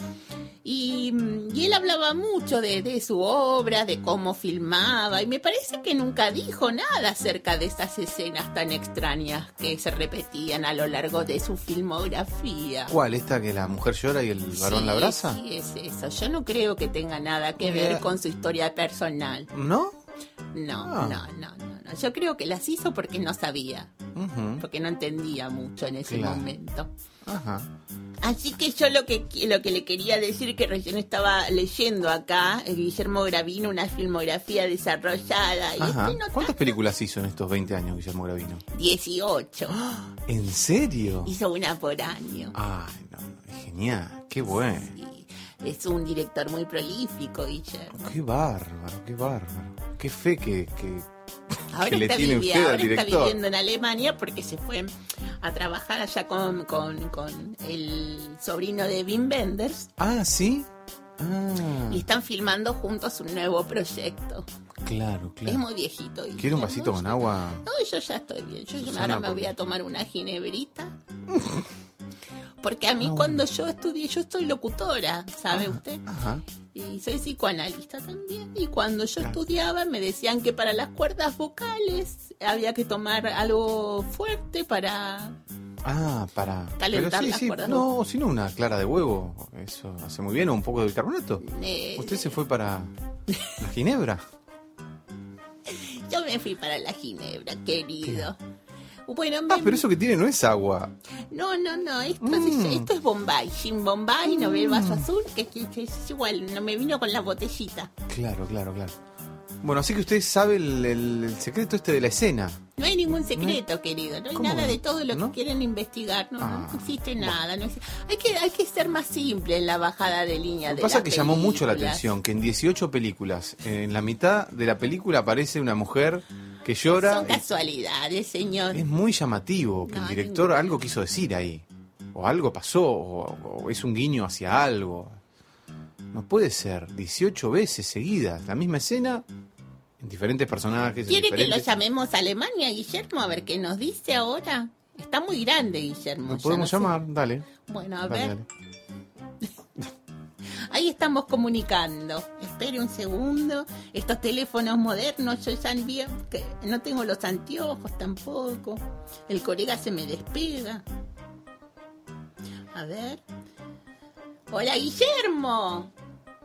Y, mm, y él hablaba mucho de, de su obra, de cómo filmaba, y me parece que nunca dijo nada acerca de esas escenas tan extrañas que se repetían a lo largo de su filmografía. ¿Cuál? ¿Esta que la mujer llora y el varón Sí, la abraza? Sí, es eso. Yo no creo que tenga nada que ver con su historia personal. ¿No? No, Ah. no, no, no, no. Yo creo que las hizo porque no sabía, porque no entendía mucho en ese Claro. momento. Ajá. Así que yo lo que lo que le quería decir que recién estaba leyendo acá, Guillermo Gravino, una filmografía desarrollada y Ajá. este no ¿Cuántas películas hizo en estos 20 años Guillermo Gravino? 18. ¿En serio? Hizo una por año. Ay, no, genial. Qué bueno. Y es un director muy prolífico, Guillermo. Qué bárbaro, qué bárbaro. Qué fe que, que, Ahora, que le está, tiene vivi- usted ahora al está viviendo en Alemania porque se fue a trabajar allá con, con, con el sobrino de Wim Wenders Ah, ¿sí? Ah, y están filmando juntos un nuevo proyecto. claro, Es claro. muy viejito. ¿Quiere un vasito con agua? No, yo ya estoy bien. Yo ahora me voy a tomar una ginebrita. Porque a mí Ah, cuando yo estudié, yo estoy locutora, ¿sabe usted? Ajá. Y soy psicoanalista también. Y cuando yo estudiaba me decían que para las cuerdas vocales había que tomar algo fuerte para... Ah, para... Calentar Pero sí, las sí, cuerdas no, sino una clara de huevo. Eso hace muy bien, o un poco de bicarbonato. eh, ¿Usted se fue para la ginebra? Yo me fui para la ginebra, querido. Bueno, Ah, me- pero eso que tiene no es agua. no, no, no, esto, Mm. es, esto es Bombay, Gin Bombay, no ve el vaso azul, que, que- que es igual, no me vino con la botellita. Claro, claro, claro. Bueno, así que usted sabe el, el- el secreto este de la escena. No hay ningún secreto, querido, no hay ¿Cómo nada de todo lo ¿No? que quieren investigar, no, Ah, no existe nada. No existe- Hay, que, hay que ser más simple en la bajada de línea Lo que pasa es que llamó mucho la atención que en 18 películas, en la mitad de la película aparece una mujer que llora. Son casualidades, señor. Es muy llamativo que No, el director ningún- algo quiso decir ahí. O algo pasó, o, o es un guiño hacia algo. No puede ser 18 veces seguidas la misma escena en diferentes personajes. ¿Quiere que lo llamemos a Alemania, Guillermo? A ver qué nos dice ahora. Está muy grande, Guillermo. ¿Lo podemos no sé. llamar? Dale. Bueno, a dale, ver. dale. Ahí estamos comunicando. Espere un segundo. Estos teléfonos modernos, yo ya que no tengo los anteojos tampoco. El colega se me despega. A ver. Hola, Guillermo.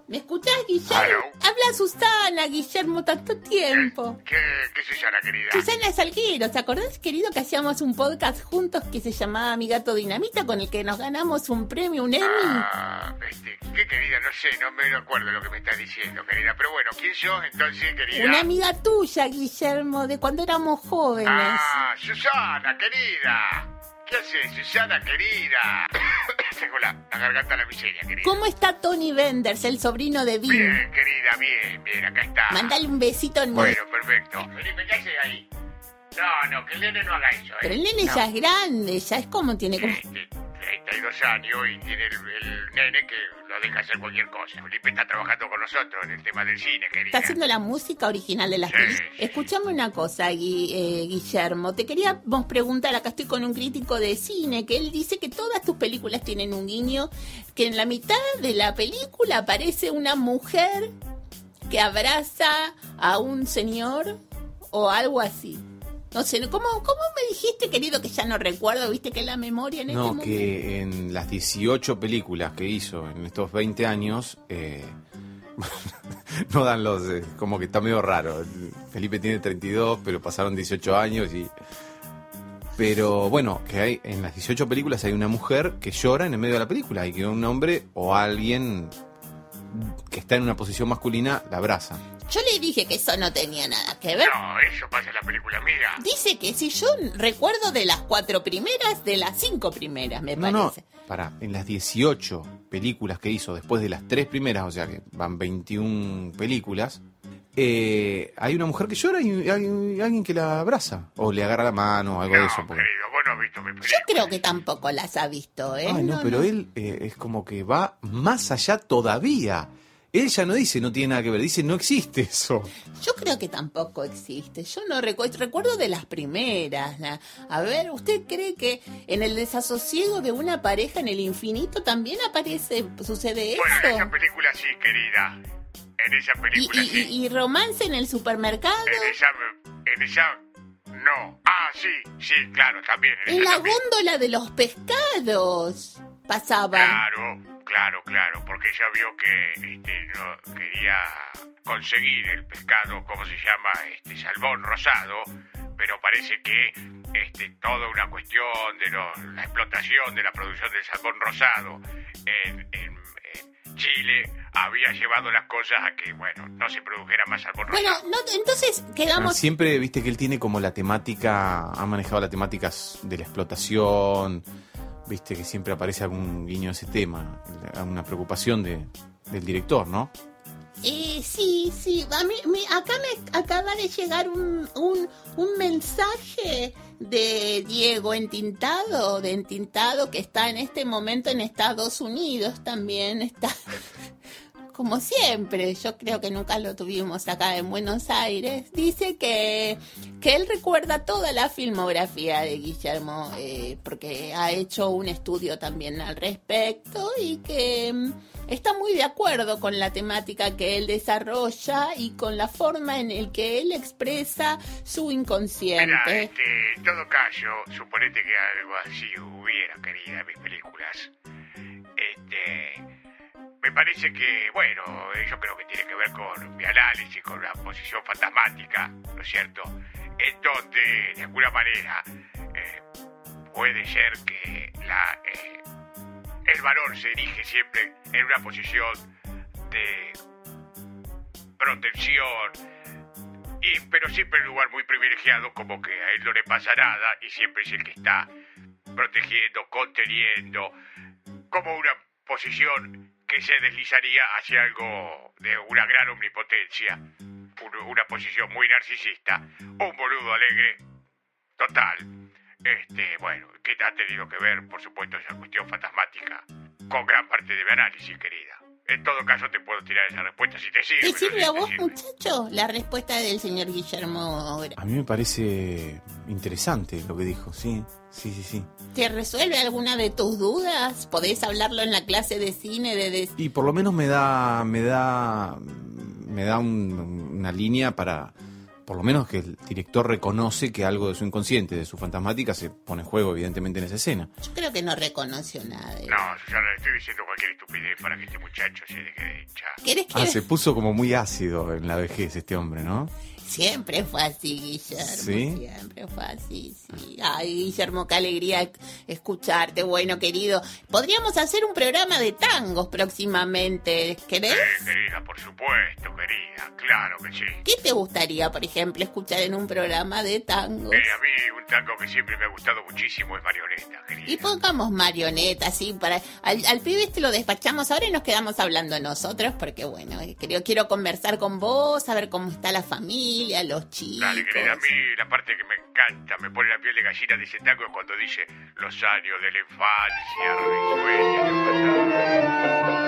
¿Me escuchás, Guillermo? Aló. Habla Susana, Guillermo, tanto tiempo. ¿Qué, qué Susana, querida? Susana Salguero, ¿te acordás, querido, que hacíamos un podcast juntos que se llamaba Mi Gato Dinamita con el que nos ganamos un premio, un Emmy? Ah, este, ¿Qué querida? No sé, no me acuerdo lo que me estás diciendo, querida. Pero bueno, ¿quién sos entonces, querida? Una amiga tuya, Guillermo, de cuando éramos jóvenes. Ah, Susana, querida. ¿Qué haces, Susana, querida? Tengo la, la garganta a la miseria, querida. ¿Cómo está Tony Benders, el sobrino de Vin? Bien, querida, bien, bien, acá está. Mandale un besito en Bueno, perfecto. Felipe, ¿qué haces ahí? No, no, que el nene no haga eso, ¿eh? Pero el nene No. ya es grande, ya es como tiene como... Este, 32 años y tiene el, el nene que lo deja hacer cualquier cosa. Felipe está trabajando con nosotros en el tema del cine, querida. Está haciendo la música original de las Sí, películas. sí. Escuchame una cosa, Gui- eh, Guillermo. Te queríamos preguntar, acá estoy con un crítico de cine, que él dice que todas tus películas tienen un guiño, que en la mitad de la película aparece una mujer que abraza a un señor o algo así. No sé, ¿cómo, ¿cómo me dijiste, querido, que ya no recuerdo? ¿Viste que la memoria en este No, momento... que en las 18 películas que hizo en estos 20 años, eh, no dan los... eh, como que está medio raro. Felipe tiene 32, pero pasaron 18 años y... Pero bueno, que hay en las 18 películas hay una mujer que llora en el medio de la película y que un hombre o alguien que está en una posición masculina la abraza. Yo le dije que eso no tenía nada que ver. No, eso pasa en la película, mira. Dice que si yo recuerdo de las cuatro primeras, de las cinco primeras, me No, no, parece. para, en las 18 películas que hizo después de las tres primeras, o sea que van 21 películas, eh, hay una mujer que llora y hay alguien que la abraza, o le agarra la mano, o algo de eso. porque- Querido, vos no has visto mi Yo película. creo que tampoco las ha visto, ¿eh? Ay, no, pero él eh, es como que va más allá todavía. Él ya no dice no tiene nada que ver, dice no existe eso. Yo creo que tampoco existe. Yo no recuerdo, recuerdo de las primeras. la- A ver, ¿usted cree que en el desasosiego de una pareja en el infinito también aparece, sucede Bueno, en eso? esa película sí, querida. En esa Y, película y- sí. y- y romance en el supermercado. En esa... En esa... No. Ah, sí, sí, claro, también. En, la también. góndola de los pescados pasaba. Claro, claro, claro, porque ella vio que este, no quería conseguir el pescado, ¿cómo se llama? Este salmón rosado, pero parece que este, toda una cuestión de lo- la explotación de la producción del salmón rosado en, en- en Chile había llevado las cosas a que, bueno, no se produjera más salmón Bueno, rosado. no, entonces quedamos... Siempre, viste que él tiene como la temática, ha manejado la temática de la explotación, viste que siempre aparece algún guiño a ese tema, alguna preocupación de, del director, ¿no? Eh, sí, sí, a mí, me- acá me acaba de llegar un, un, un mensaje de Diego Entintado, de Entintado, que está en este momento en Estados Unidos también, está como siempre, yo creo que nunca lo tuvimos acá en Buenos Aires, dice que, que él recuerda toda la filmografía de Guillermo, eh, porque ha hecho un estudio también al respecto y que mm, está muy de acuerdo con la temática que él desarrolla y con la forma en el que él expresa su inconsciente. este, en todo caso, suponete que algo así hubiera, querida, en mis películas. Este, me parece que, bueno, eh, yo creo que tiene que ver con mi análisis, con la posición fantasmática, ¿no es cierto? En donde, de alguna manera, eh, puede ser que la, eh, el valor se erige siempre en una posición de protección, y, pero siempre en un lugar muy privilegiado, como que a él no le pasa nada y siempre es el que está protegiendo, conteniendo, como una posición que se deslizaría hacia algo de una gran omnipotencia, un- una posición muy narcisista, un boludo alegre, total. Este, bueno, que ha tenido que ver, por supuesto, esa cuestión fantasmática con gran parte de mi análisis, querida. En todo caso, te puedo tirar esa respuesta si te sirve. ¿Te no sirve sé a si te vos, sirve. muchacho, la respuesta del señor Guillermo? A mí me parece interesante lo que dijo, sí, sí, sí, sí. ¿Te resuelve alguna de tus dudas? ¿Podés hablarlo en la clase de cine? De, de- Y por lo menos me da, me da, me da un- una línea para, por lo menos que el director reconoce que algo de su inconsciente, de su fantasmática, se pone en juego evidentemente en esa escena. Yo creo que no reconoció nada. de- No, Susana, le estoy diciendo cualquier estupidez para que este muchacho se deje de hinchar. ¿Querés que Ah, se puso como muy ácido en la vejez este hombre, ¿no? Siempre fue así, Guillermo. ¿Sí? Siempre fue así, sí. Ay, Guillermo, qué alegría esc- escucharte, bueno, querido. Podríamos hacer un programa de tangos próximamente, ¿querés? Eh, querida, por supuesto, querida, claro que sí. ¿Qué te gustaría, por ejemplo, escuchar en un programa de tangos? Eh, a mí un tango que siempre me ha gustado muchísimo es Marioneta, querida. Y pongamos marioneta, así, para... Al, al pibe este lo despachamos ahora y nos quedamos hablando nosotros, porque bueno, quiero, quiero conversar con vos, saber cómo está la familia, los chicos. A mí la parte que me encanta, me pone la piel de gallina de ese tango es cuando dice los años de la infancia, risueños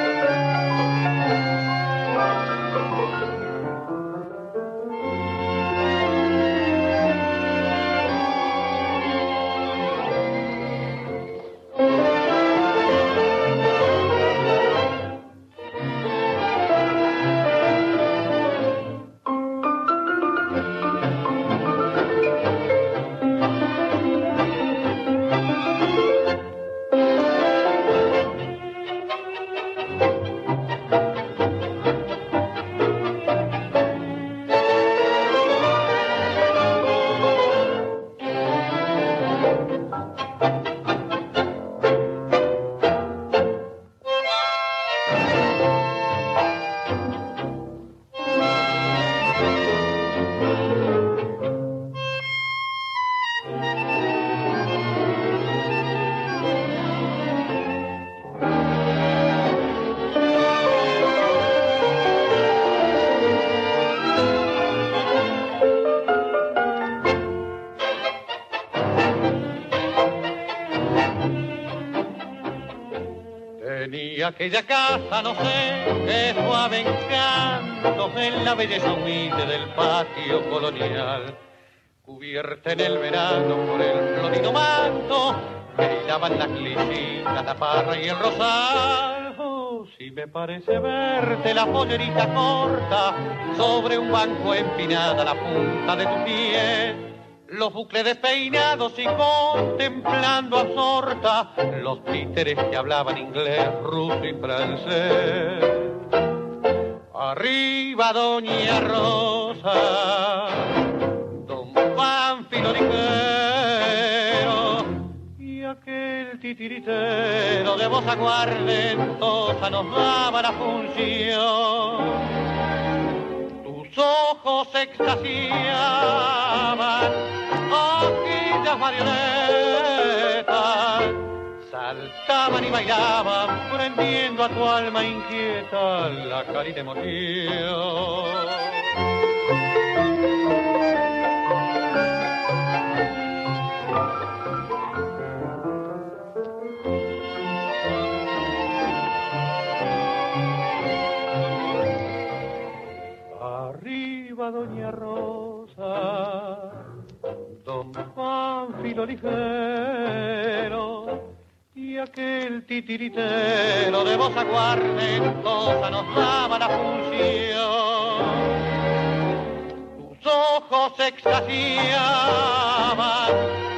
aquella casa, no sé, qué suave encanto en la belleza humilde del patio colonial. Cubierta en el verano por el florido manto, brillaban las lisitas, la parra y el rosal. Oh, si me parece verte la pollerita corta sobre un banco empinada la punta de tu pie los bucles despeinados y contemplando absorta los títeres que hablaban inglés, ruso y francés. Arriba Doña Rosa, Don Pánfilo ligero y aquel titiritero de voz aguardentosa nos daba la función tus ojos extasiaban, aquellas marionetas saltaban y bailaban, prendiendo a tu alma inquieta la cálida emoción. Arriba Doña Rosa, Don Pánfilo ligero y aquel titiritero de voz aguardentosa nos daba la función. Tus ojos extasiaban,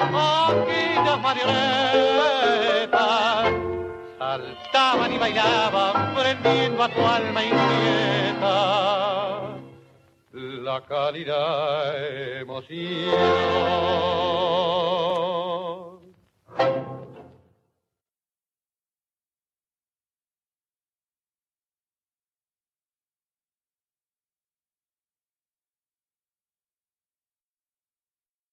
aquellas marionetas. Saltaban y bailaban, prendiendo a tu alma inquieta la cálida emoción.